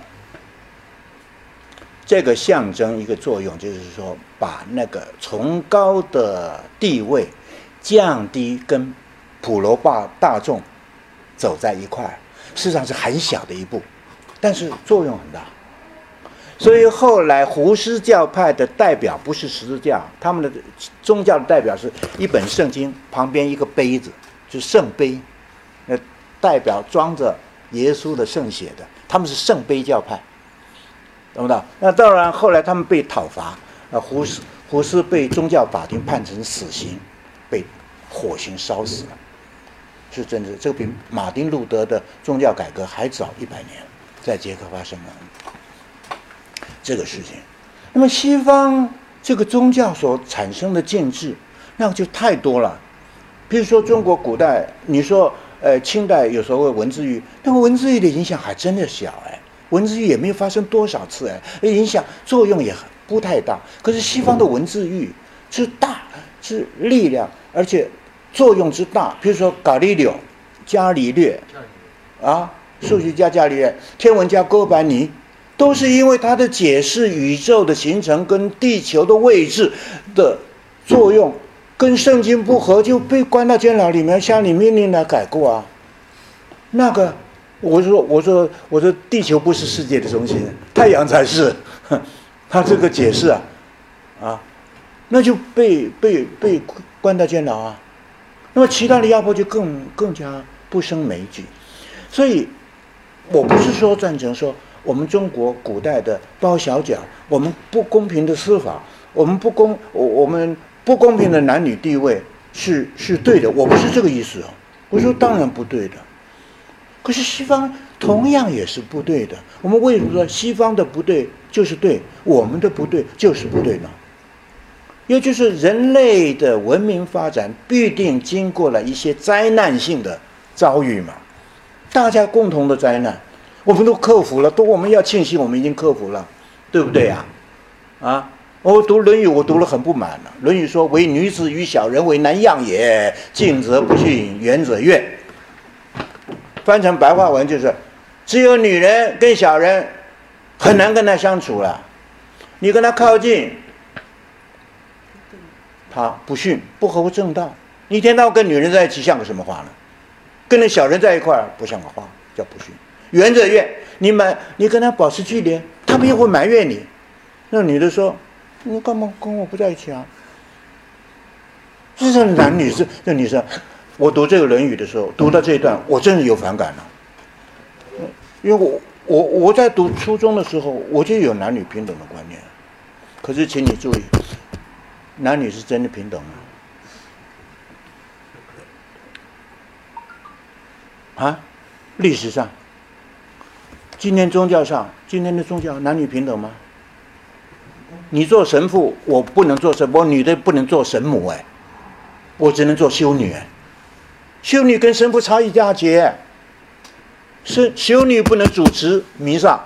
这个象征一个作用，就是说把那个崇高的地位降低，跟普罗大大众走在一块，事实上是很小的一步，但是作用很大。所以后来胡斯教派的代表不是十字架，他们的宗教的代表是一本圣经旁边一个杯子，就是圣杯，那代表装着耶稣的圣血的，他们是圣杯教派，懂不懂？那当然后来他们被讨伐，啊，胡斯胡斯被宗教法庭判成死刑，被火刑烧死了。是真的，这个比马丁路德的宗教改革还早一百年，在捷克发生了这个事情。那么西方这个宗教所产生的建制，那就太多了。比如说中国古代，你说呃清代有时候文字狱，那个文字狱的影响还真的小哎，文字狱也没有发生多少次哎，影响作用也不太大。可是西方的文字狱是大，是力量，而且。作用之大，比如说伽利略、伽利略，啊，数学家伽利略、天文家哥白尼，都是因为他的解释宇宙的形成跟地球的位置的作用，跟圣经不合，就被关到监牢里面，向你命令来改过啊。那个，我说，我说，我说，地球不是世界的中心，太阳才是。他这个解释啊，啊，那就被被被关到监牢啊。那么其他的压迫就更更加不胜枚举，所以我不是说赞成说我们中国古代的包小脚，我们不公平的司法，我们不公我我们不公平的男女地位是是对的，我不是这个意思哦。我说当然不对的，可是西方同样也是不对的。我们为什么说西方的不对就是对，我们的不对就是不对呢？也就是人类的文明发展必定经过了一些灾难性的遭遇嘛，大家共同的灾难，我们都克服了，都我们要庆幸我们已经克服了，对不对呀？啊，我读《论语》，我读了很不满了，《论语》说：“唯女子与小人为难养也，近则不逊，远则怨。”翻成白话文就是：只有女人跟小人很难跟他相处了，你跟他靠近。他不逊，不合乎正道。一天到晚跟女人在一起，像个什么话呢？跟那小人在一块儿，不像个话，叫不逊。原则怨，你埋，你跟他保持距离，他们又会埋怨你。那女的说：“你干嘛跟我不在一起啊？”这是男女是那女生。我读这个《论语》的时候，读到这一段，我真是有反感了。因为我我我在读初中的时候，我就有男女平等的观念。可是，请你注意。男女是真的平等吗？啊，历史上，今天宗教上，今天的宗教男女平等吗？你做神父，我不能做神，我女的不能做神母哎，我只能做修女哎，修女跟神父差一大截，是修女不能主持弥撒，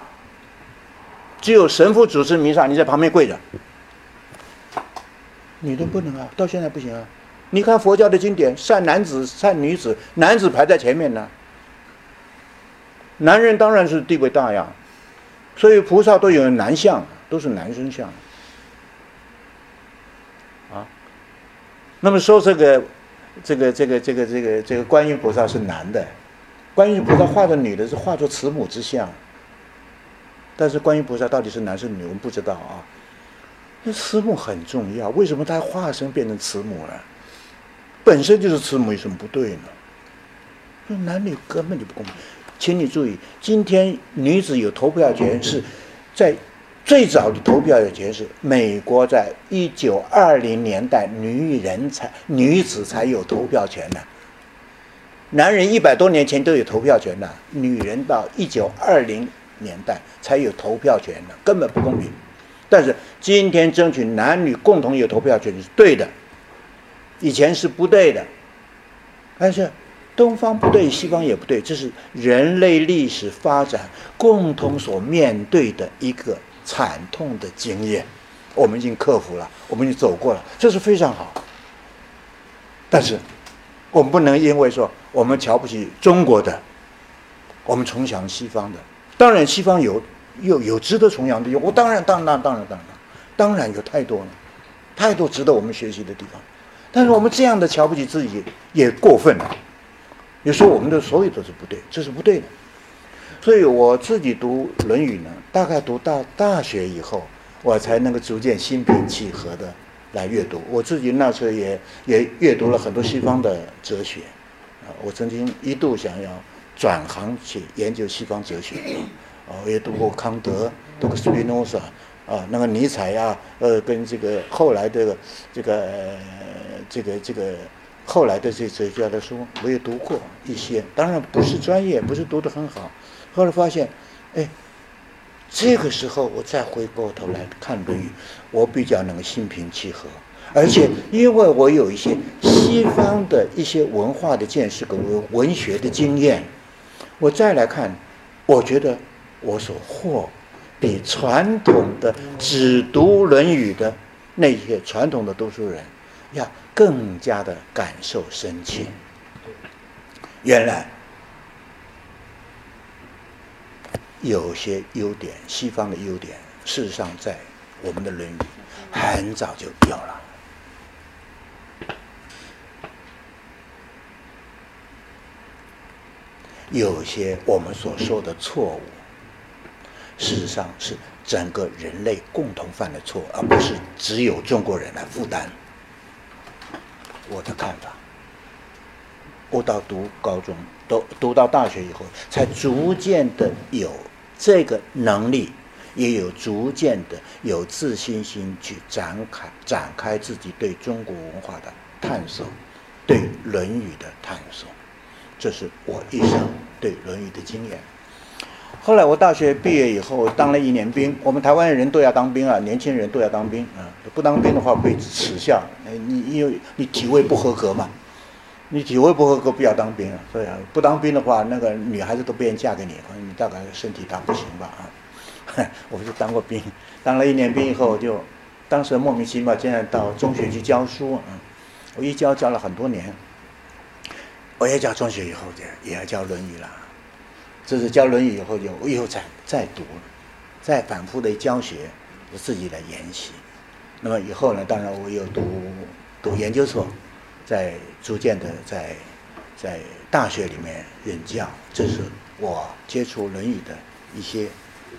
只有神父主持弥撒，你在旁边跪着。女的不能啊，到现在不行啊！你看佛教的经典，善男子、善女子，男子排在前面呢。男人当然是地位大呀，所以菩萨都有男相，都是男生相。啊，那么说这个，这个，这个，这个，这个，这个观音菩萨是男的，观音菩萨画的女的是化作慈母之相，但是观音菩萨到底是男是女，我们不知道啊。那慈母很重要，为什么他化身变成慈母了？本身就是慈母，有什么不对呢？那男女根本就不公平。请你注意，今天女子有投票权是在最早的投票权是美国在一九二零年代，女人才女子才有投票权的。男人一百多年前都有投票权的，女人到一九二零年代才有投票权的，根本不公平。但是今天争取男女共同有投票权是对的，以前是不对的。但是东方不对，西方也不对，这是人类历史发展共同所面对的一个惨痛的经验。我们已经克服了，我们已经走过了，这是非常好。但是我们不能因为说我们瞧不起中国的，我们崇尚西方的。当然，西方有。有有值得崇仰的，我当然当然当然当然，当然有太多了，太多值得我们学习的地方。但是我们这样的瞧不起自己也过分了。有时候我们的所有都是不对，这是不对的。所以我自己读《论语》呢，大概读到大学以后，我才能够逐渐心平气和的来阅读。我自己那时候也也阅读了很多西方的哲学，啊，我曾经一度想要转行去研究西方哲学，啊，我也读过康德，读过斯宾诺莎，啊，那个尼采呀，呃，跟这个后来的这个这个这个。后来的这哲学家的书，我也读过一些，当然不是专业，不是读得很好。后来发现，哎，这个时候我再回过头来看《论语》，我比较能心平气和，而且因为我有一些西方的一些文化的见识跟文学的经验，我再来看，我觉得我所获比传统的只读《论语》的那些传统的读书人要。更加的感受深切。原来有些优点，西方的优点，事实上在我们的《论语》很早就有了。有些我们所说的错误，事实上是整个人类共同犯的错，而不是只有中国人来负担。我的看法，我到读高中，读读到大学以后，才逐渐的有这个能力，也有逐渐的有自信心去展开展开自己对中国文化的探索，对《论语》的探索，这是我一生对《论语》的经验。后来我大学毕业以后当了一年兵，我们台湾人都要当兵啊，年轻人都要当兵啊，不当兵的话被耻笑。你因为你体位不合格嘛，你体位不合格不要当兵啊，所以啊，不当兵的话，那个女孩子都不愿意嫁给你，你大概身体大不行吧啊。我是当过兵，当了一年兵以后就，当时莫名其妙竟然到中学去教书啊，我一教教了很多年，我也教中学以后就也要教《论语》了。这是教《论语》以后，就我以后再再读，再反复的教学，我自己来研习。那么以后呢，当然我又读读研究所，在逐渐的在在大学里面任教。这是我接触《论语》的一些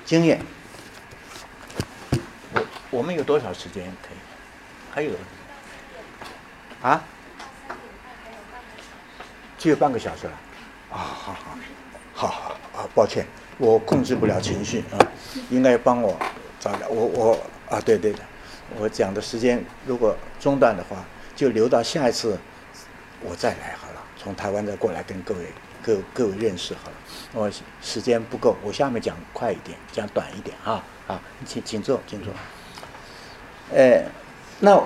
经验。我我们有多少时间可以？还有啊？只有半个小时了。啊，好好。好好啊，抱歉，我控制不了情绪啊，应该帮我找点我我啊，对对的，我讲的时间如果中断的话，就留到下一次我再来好了，从台湾再过来跟各位各各位认识好了。我时间不够，我下面讲快一点，讲短一点啊啊，请请坐，请坐。哎，那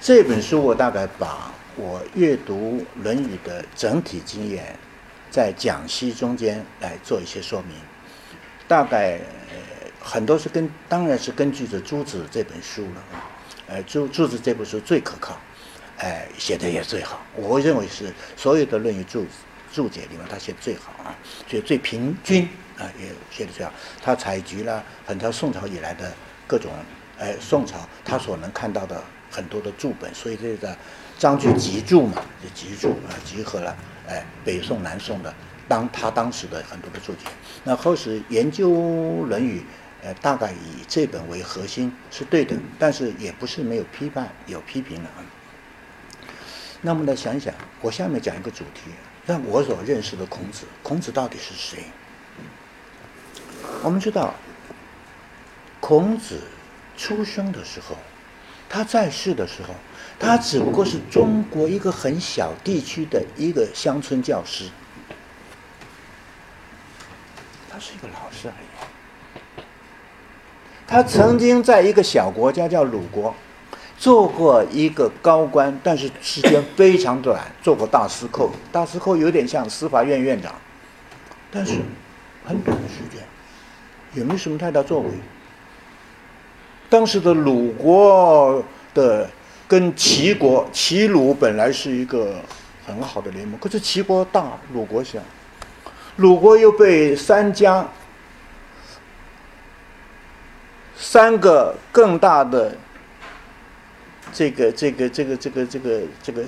这本书我大概把我阅读《论语》的整体经验。在讲析中间来做一些说明，大概很多是根，当然是根据着朱子这本书了，呃，朱朱子这本书最可靠，哎，写的也最好，我认为是所有的《论语》注注解里面他写的最好啊，写最平均啊，也写的最好。他采集了很多宋朝以来的各种，哎，宋朝他所能看到的很多的注本，所以这个章句集注嘛，就集注啊，集合了。哎，北宋、南宋的，当他当时的很多的注解，那后世研究《论语》，呃，大概以这本为核心是对的，但是也不是没有批判，有批评的啊。那么来想一想，我下面讲一个主题，让我所认识的孔子，孔子到底是谁？我们知道，孔子出生的时候，他在世的时候。他只不过是中国一个很小地区的一个乡村教师，他是一个老师而已。他曾经在一个小国家叫鲁国，做过一个高官，但是时间非常短，做过大司寇。大司寇有点像司法院院长，但是很短的时间，也没什么太大作为。当时的鲁国的。跟齐国、齐鲁本来是一个很好的联盟，可是齐国大，鲁国小，鲁国又被三家、三个更大的这个、这个、这个、这个、这个、这个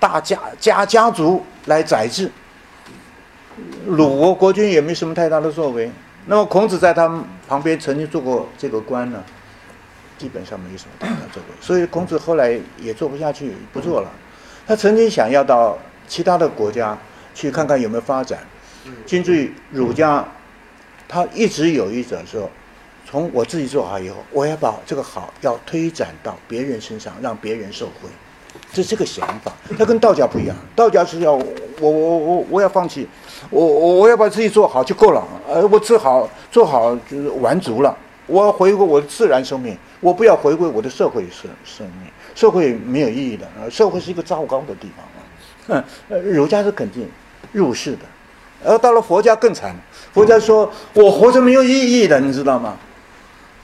大家家家族来宰制。鲁国国君也没什么太大的作为。那么孔子在他旁边曾经做过这个官呢，基本上没什么太大作为。所以孔子后来也做不下去，不做了。他曾经想要到其他的国家去看看有没有发展。根据儒家，他一直有一种说，从我自己做好以后，我要把这个好要推展到别人身上，让别人受惠。这是个想法，他跟道家不一样。道家是要我我我我要放弃，我我我要把自己做好就够了。呃，我治好做好就是完足了。我要回归我的自然生命，我不要回归我的社会生生命。社会没有意义的，社会是一个糟糕的地方啊。儒家是肯定入世的，而到了佛家更惨。佛家说我活着没有意义的，你知道吗？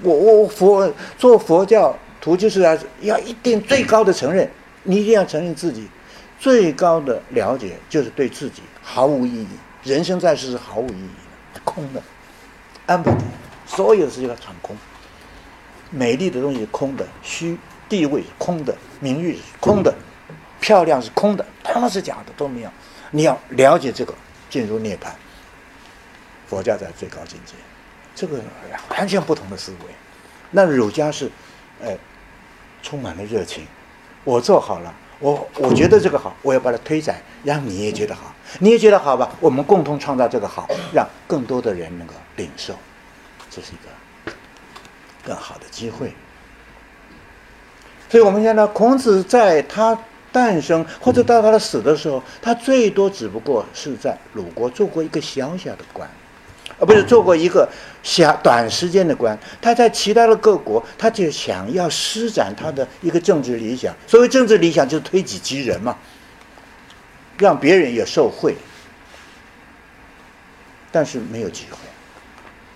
我我佛做佛教徒就是要要一定最高的承认。你一定要承认自己最高的了解就是对自己毫无意义，人生在世是毫无意义的，空的安不所有的事情都场空，美丽的东西是空的，虚地位是空的，名誉是空的，漂亮是空的，他妈是假的，都没有。你要了解这个，进入涅槃，佛教在最高境界，这个完全不同的思维。那儒家是，哎，充满了热情。我做好了，我我觉得这个好，我要把它推展，让你也觉得好，你也觉得好吧？我们共同创造这个好，让更多的人能够领受，这是一个更好的机会。所以，我们看到孔子在他诞生或者到他的死的时候，他最多只不过是在鲁国做过一个小小的官。而不是做过一个小短时间的官，他在其他的各国，他就想要施展他的一个政治理想。所谓政治理想，就是推己及人嘛，让别人也受贿。但是没有机会，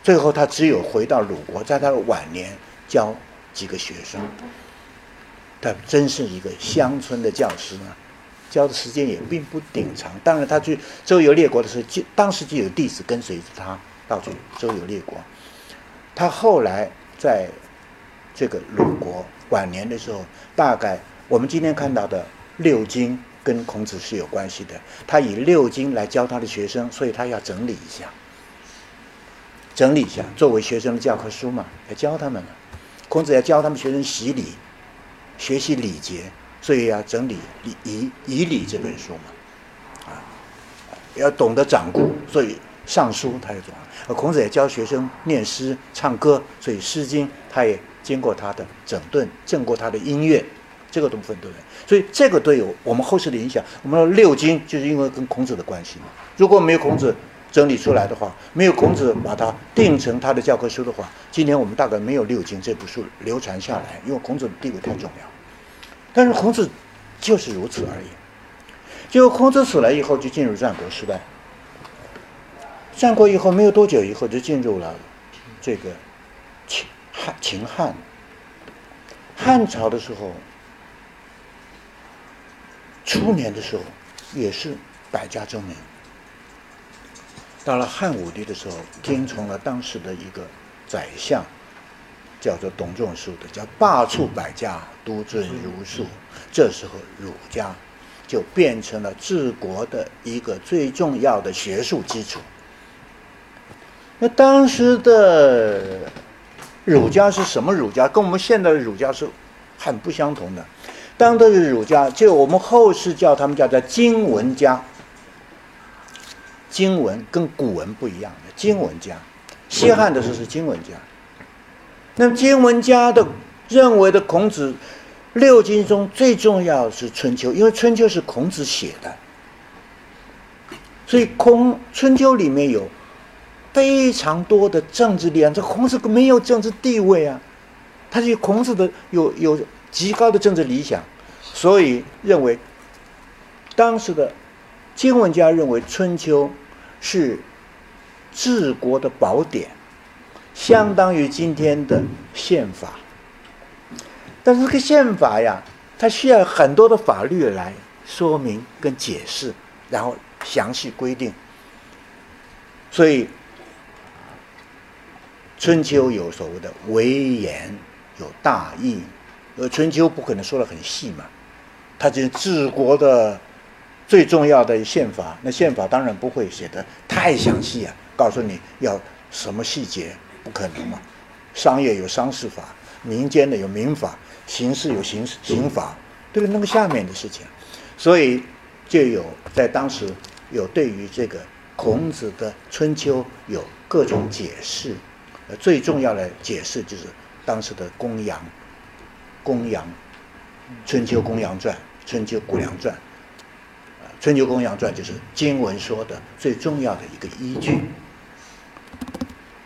最后他只有回到鲁国，在他的晚年教几个学生。他真是一个乡村的教师呢，教的时间也并不顶长。当然，他去周游列国的时候，就当时就有弟子跟随着他。到处周游列国，他后来在这个鲁国晚年的时候，大概我们今天看到的六经跟孔子是有关系的。他以六经来教他的学生，所以他要整理一下，整理一下作为学生的教科书嘛，要教他们嘛。孔子要教他们学生习礼，学习礼节，所以要整理《礼仪仪礼》这本书嘛，啊，要懂得掌故，所以。尚书他也做，而孔子也教学生念诗、唱歌，所以《诗经》他也经过他的整顿，正过他的音乐，这个部分对不对？所以这个都有我们后世的影响。我们说六经就是因为跟孔子的关系嘛。如果没有孔子整理出来的话，没有孔子把它定成他的教科书的话，今天我们大概没有六经这部书流传下来，因为孔子的地位太重要。但是孔子就是如此而已。就孔子死了以后，就进入战国时代。战国以后没有多久以后就进入了这个秦汉秦汉汉朝的时候，初年的时候也是百家争鸣。到了汉武帝的时候，听从了当时的一个宰相，叫做董仲舒的，叫罢黜百家，独尊儒术。这时候儒家就变成了治国的一个最重要的学术基础。那当时的儒家是什么儒家？跟我们现在的儒家是很不相同的。当的儒家，就我们后世叫他们叫做经文家。经文跟古文不一样的，经文家。西汉的时候是经文家。那么经文家的认为的孔子六经中最重要是《春秋》，因为《春秋》是孔子写的，所以孔《春秋》里面有。非常多的政治力量，这孔子没有政治地位啊，他是孔子的有有极高的政治理想，所以认为当时的经文家认为《春秋》是治国的宝典，相当于今天的宪法。但是这个宪法呀，它需要很多的法律来说明跟解释，然后详细规定，所以。春秋有所谓的微言，有大义，而春秋不可能说的很细嘛，它就是治国的最重要的宪法，那宪法当然不会写的太详细啊，告诉你要什么细节，不可能嘛。商业有商事法，民间的有民法，刑事有刑刑法，对不对？那个下面的事情，所以就有在当时有对于这个孔子的春秋有各种解释，最重要的解释就是当时的公羊，公羊，春秋公羊传，春秋谷梁传，春秋公羊传就是经文说的最重要的一个依据。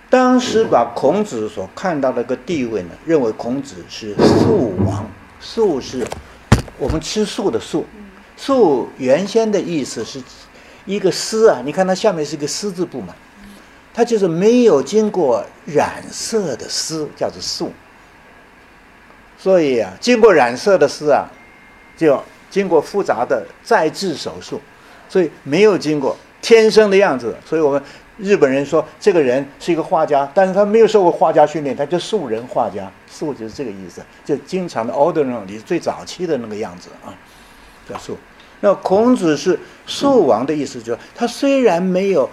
当时把孔子所看到的一个地位呢，认为孔子是素王，素是我们吃素的素，素原先的意思是一个丝啊，你看它下面是一个丝字部嘛，它就是没有经过染色的丝，叫做素。所以啊，经过染色的丝啊，就经过复杂的再制手术，所以没有经过天生的样子，所以我们。日本人说这个人是一个画家，但是他没有受过画家训练，他就素人画家，素就是这个意思，就经常的 ordinary 最早期的那个样子啊，叫素。那孔子是素王的意思，就是他虽然没有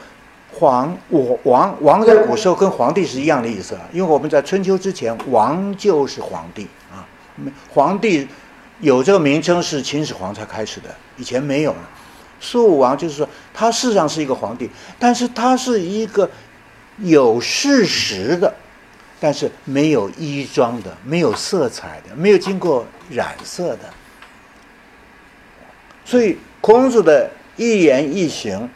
皇，我王王在古时候跟皇帝是一样的意思啊，因为我们在春秋之前，王就是皇帝啊，皇帝有这个名称是秦始皇才开始的，以前没有。素王就是说，他事实上是一个皇帝，但是他是一个有事实的，但是没有衣装的，没有色彩的，没有经过染色的。所以孔子的一言一行，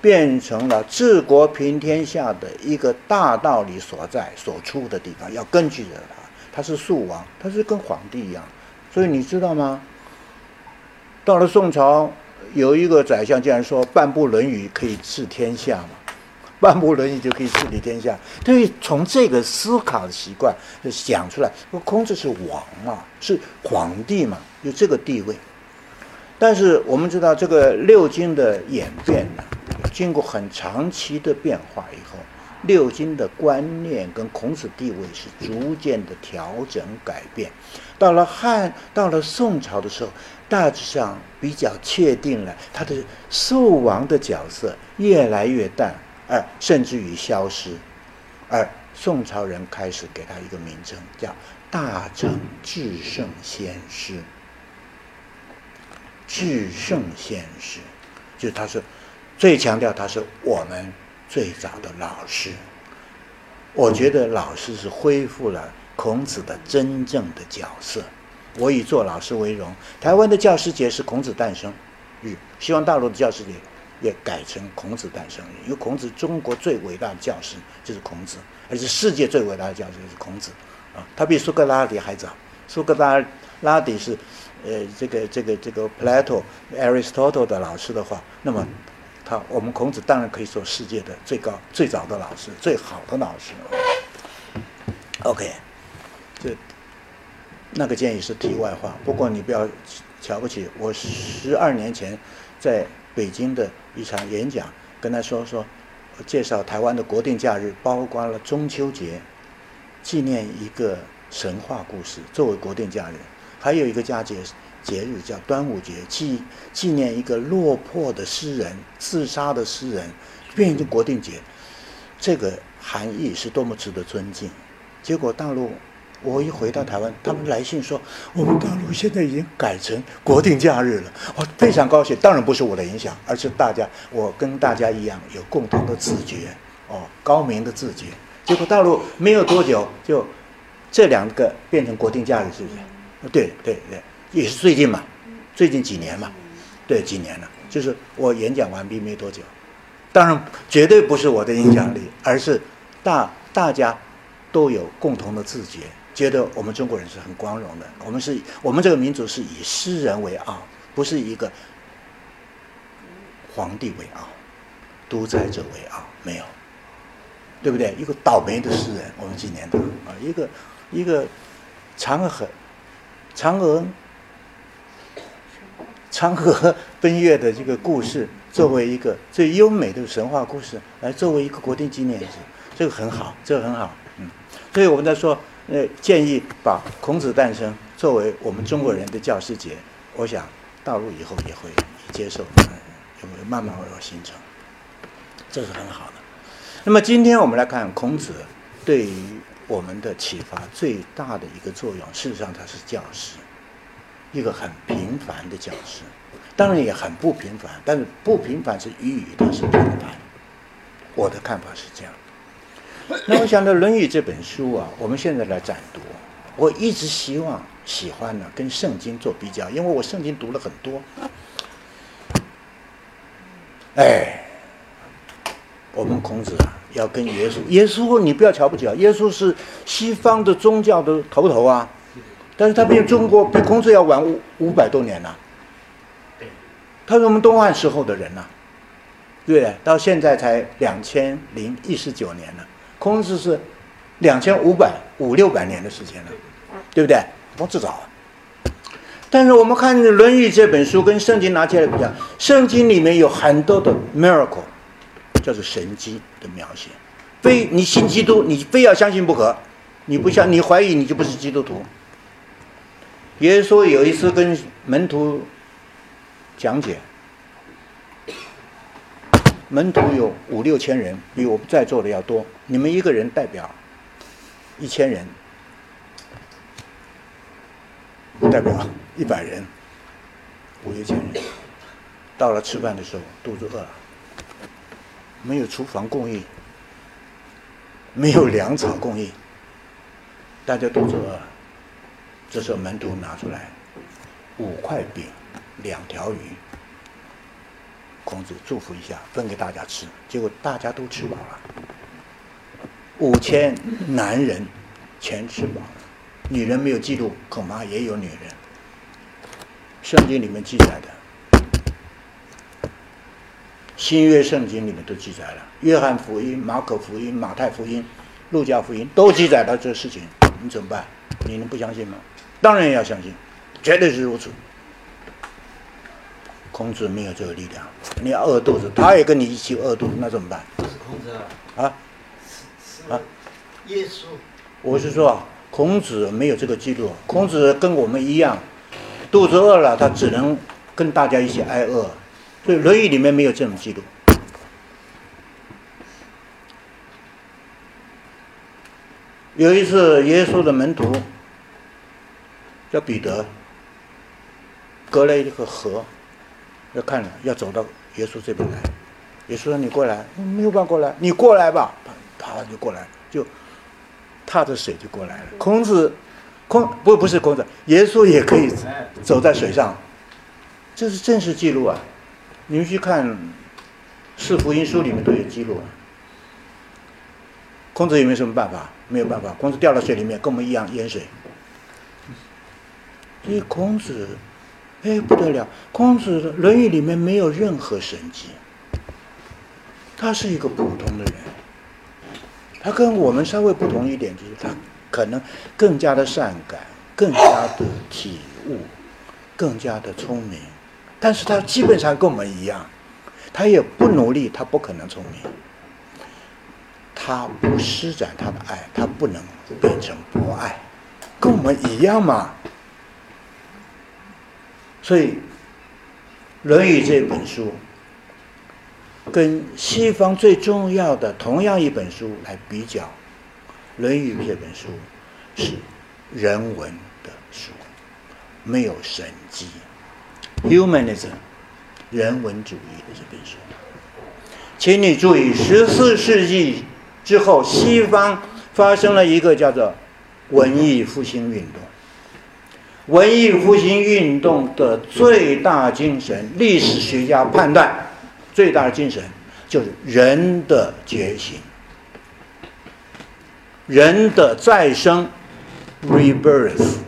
变成了治国平天下的一个大道理所在、所处的地方，要根据着他。他是素王，他是跟皇帝一样。所以你知道吗？到了宋朝。有一个宰相竟然说半部《论语》可以治天下嘛？半部《论语》就可以治理天下。对于从这个思考的习惯就想出来，孔子是王嘛，是皇帝嘛，有这个地位。但是我们知道，这个六经的演变呢，经过很长期的变化以后，六经的观念跟孔子地位是逐渐的调整改变。到了汉，到了宋朝的时候。大致上比较确定了，他的寿王的角色越来越淡，而甚至于消失，而宋朝人开始给他一个名称，叫大成至圣先师。至圣先师，就他是最强调他是我们最早的老师。我觉得老师是恢复了孔子的真正的角色。我以做老师为荣。台湾的教师节是孔子诞生日，希望大陆的教师节也改成孔子诞生日，因为孔子中国最伟大的教师就是孔子，而且世界最伟大的教师就是孔子啊，他比苏格拉底还早。苏格拉拉底是呃这个这个这个 Plato、Aristotle 的老师的话，那么他我们孔子当然可以说世界的最高最早的老师，最好的老师。OK，这。那个建议是题外话，不过你不要瞧不起我。十二年前在北京的一场演讲，跟他说说，介绍台湾的国定假日，包括了中秋节，纪念一个神话故事作为国定假日，还有一个佳节节日叫端午节，纪纪念一个落魄的诗人、自杀的诗人，变成国定节，这个含义是多么值得尊敬。结果大陆。我一回到台湾，他们来信说，我们大陆现在已经改成国定假日了，我非常高兴。当然不是我的影响，而是大家，我跟大家一样有共同的自觉，哦，高明的自觉。结果大陆没有多久，就这两个变成国定假日，是不是？对对对，也是最近嘛，最近几年嘛，对，几年了。就是我演讲完毕没多久，当然绝对不是我的影响力，而是大大家都有共同的自觉。觉得我们中国人是很光荣的，我们是，我们这个民族是以诗人为傲，不是一个皇帝为傲，独裁者为傲，没有，对不对？一个倒霉的诗人，我们纪念他啊，一个一个嫦娥，嫦娥，嫦娥奔月的这个故事，作为一个最优美的神话故事，来作为一个国定纪念日，这个很好，这个很好，嗯，所以我们在说。呃，建议把孔子诞生作为我们中国人的教师节，我想大陆以后也会接受，也会慢慢会有形成，这是很好的。那么今天我们来看孔子对于我们的启发最大的一个作用，事实上他是教师，一个很平凡的教师，当然也很不平凡，但是不平凡是寓意他是平凡。我的看法是这样。那我想到《论语》这本书啊，我们现在来展读，我一直希望喜欢呢跟圣经做比较，因为我圣经读了很多。哎，我们孔子啊，要跟耶稣，耶稣你不要瞧不起啊，耶稣是西方的宗教的头头啊，但是他比中国比孔子要晚五五百多年呢。他是我们东汉时候的人呐，对到现在才两千零一十九年了。孔子是两千五百五六百年的时间了，对不对？孔子早。但是我们看《论语》这本书跟圣经拿起来比较，圣经里面有很多的 miracle，叫做神迹的描写。非你信基督，你非要相信不可。你不相，你怀疑，你就不是基督徒。耶稣有一次跟门徒讲解。门徒有五六千人，比我们在座的要多。你们一个人代表一千人，代表一百人，五六千人。到了吃饭的时候，肚子饿了，没有厨房供应，没有粮草供应，大家肚子饿了。这时候门徒拿出来五块饼，两条鱼。孔子祝福一下，分给大家吃，结果大家都吃饱了。五千男人全吃饱了，女人没有记录，恐怕也有女人。圣经里面记载的，新约圣经里面都记载了，约翰福音、马可福音、马太福音、路加福音都记载了这事情，你怎么办？你能不相信吗？当然要相信，绝对是如此。孔子没有这个力量，你要饿肚子，他也跟你一起饿肚子，那怎么办？不是孔子啊，啊，耶稣。我是说，孔子没有这个记录。孔子跟我们一样，肚子饿了，他只能跟大家一起挨饿。所以《论语》里面没有这种记录。有一次，耶稣的门徒叫彼得，隔了一个河。要看了，要走到耶稣这边来。耶稣说：“你过来，没有办法过来，你过来吧。”他就过来，就踏着水就过来了。孔子，孔不不是孔子，耶稣也可以走在水上，这是正式记录啊！你们去看四福音书里面都有记录啊。孔子有没有什么办法？没有办法，孔子掉到水里面，跟我们一样淹水。所以孔子。哎，不得了！孔子《论语》里面没有任何神迹，他是一个普通的人。他跟我们稍微不同一点，就是他可能更加的善感，更加的体悟，更加的聪明。但是他基本上跟我们一样，他也不努力，他不可能聪明。他不施展他的爱，他不能变成博爱，跟我们一样嘛。所以，《论语》这本书跟西方最重要的同样一本书来比较，《论语》这本书是人文的书，没有神迹，humanism，人文主义的这本书。请你注意，十四世纪之后，西方发生了一个叫做文艺复兴运动。文艺复兴运动的最大精神，历史学家判断，最大的精神就是人的觉醒，人的再生，rebirth，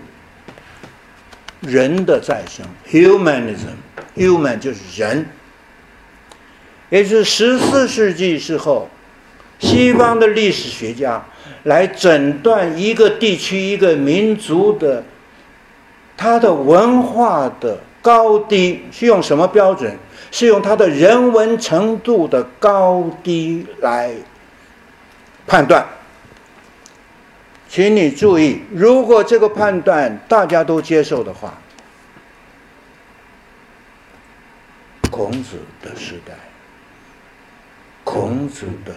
人的再生，humanism，human 就是人，也就是十四世纪时候，西方的历史学家来诊断一个地区、一个民族的。他的文化的高低是用什么标准？是用他的人文程度的高低来判断。请你注意，如果这个判断大家都接受的话，孔子的时代，孔子的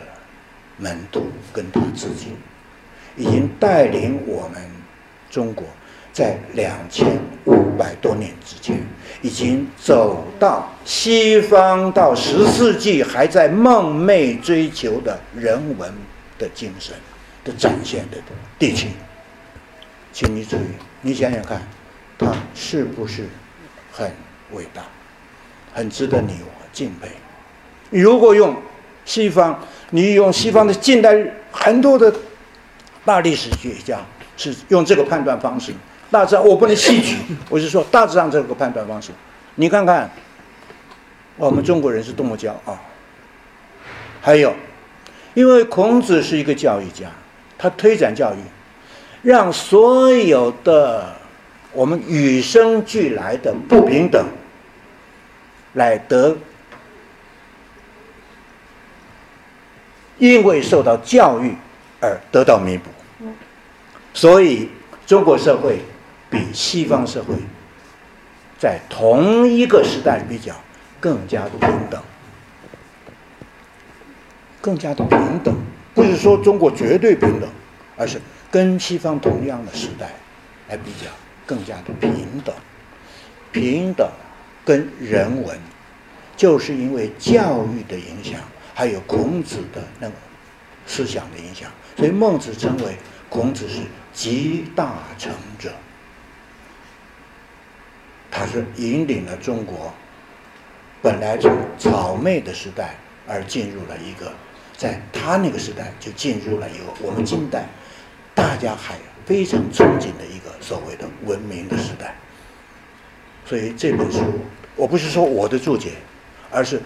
门徒跟他自己，已经带领我们中国。在两千五百多年之前，已经走到西方，到十世纪还在梦寐追求的人文的精神的展现的地区，请你注意，你想想看，他是不是很伟大，很值得你我敬佩？如果用西方，你用西方的近代很多的大历史学家是用这个判断方式。大致上我不能细举，我是说大致上这个判断方式。你看看，我们中国人是多么骄傲。还有，因为孔子是一个教育家，他推展教育，让所有的我们与生俱来的不平等，来得，因为受到教育而得到弥补。所以中国社会。比西方社会在同一个时代比较更加的平等，更加的平等，不是说中国绝对平等，而是跟西方同样的时代来比较更加的平等。平等跟人文，就是因为教育的影响，还有孔子的那个思想的影响，所以孟子称为孔子是集大成者。他是引领了中国，本来从草昧的时代而进入了一个，在他那个时代就进入了一个我们近代大家还非常憧憬的一个所谓的文明的时代。所以这本书，我不是说我的注解，而是《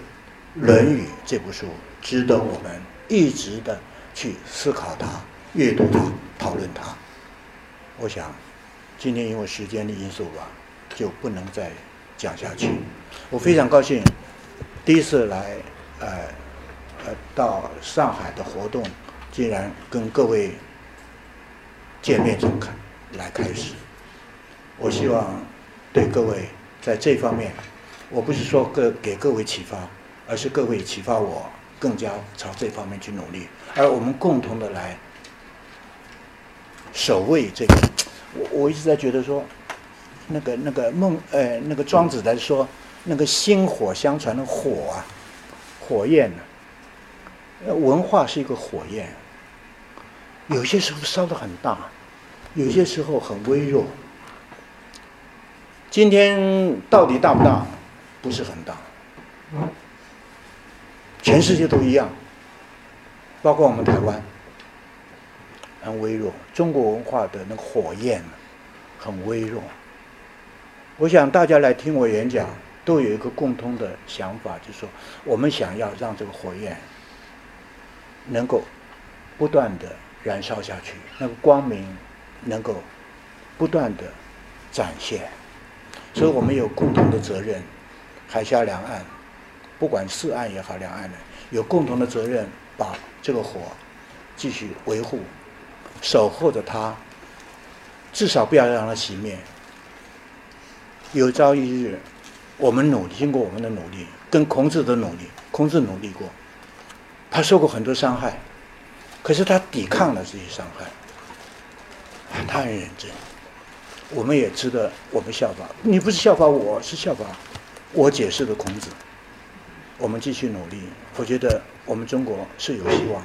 论语》这部书值得我们一直的去思考它、阅读它、讨论它。我想，今天因为时间的因素吧。就不能再讲下去。我非常高兴，第一次来，呃，呃，到上海的活动，竟然跟各位见面从开来开始。我希望对各位在这方面，我不是说各给各位启发，而是各位启发我更加朝这方面去努力，而我们共同的来守卫这个。我我一直在觉得说。那个那个孟呃那个庄子在说，那个薪火相传的火啊，火焰呢，文化是一个火焰，有些时候烧的很大，有些时候很微弱。今天到底大不大？不是很大，全世界都一样，包括我们台湾，很微弱。中国文化的那个火焰很微弱。我想大家来听我演讲，都有一个共通的想法，就是说，我们想要让这个火焰能够不断的燃烧下去，那个光明能够不断的展现，所以我们有共同的责任，海峡两岸，不管四岸也好，两岸的有共同的责任，把这个火继续维护，守候着它，至少不要让它熄灭。有朝一日，我们努力，经过我们的努力，跟孔子的努力，孔子努力过，他受过很多伤害，可是他抵抗了这些伤害，他很认真。我们也值得我们效法。你不是效法我，是效法我解释的孔子。我们继续努力，我觉得我们中国是有希望，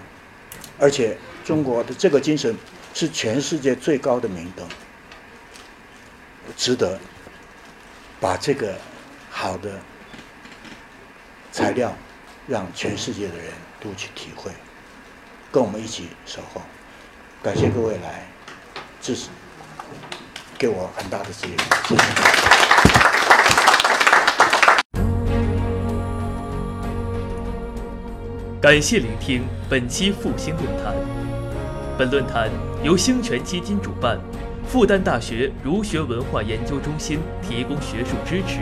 而且中国的这个精神是全世界最高的明灯，值得。把这个好的材料，让全世界的人都去体会，跟我们一起守候。感谢各位来支持，给我很大的支持。谢谢。感谢聆听本期复兴论坛。本论坛由兴泉基金主办。复旦大学儒学文化研究中心提供学术支持，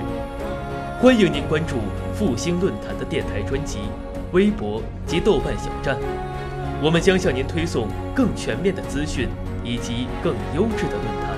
欢迎您关注复兴论坛的电台专辑、微博及豆瓣小站，我们将向您推送更全面的资讯以及更优质的论坛。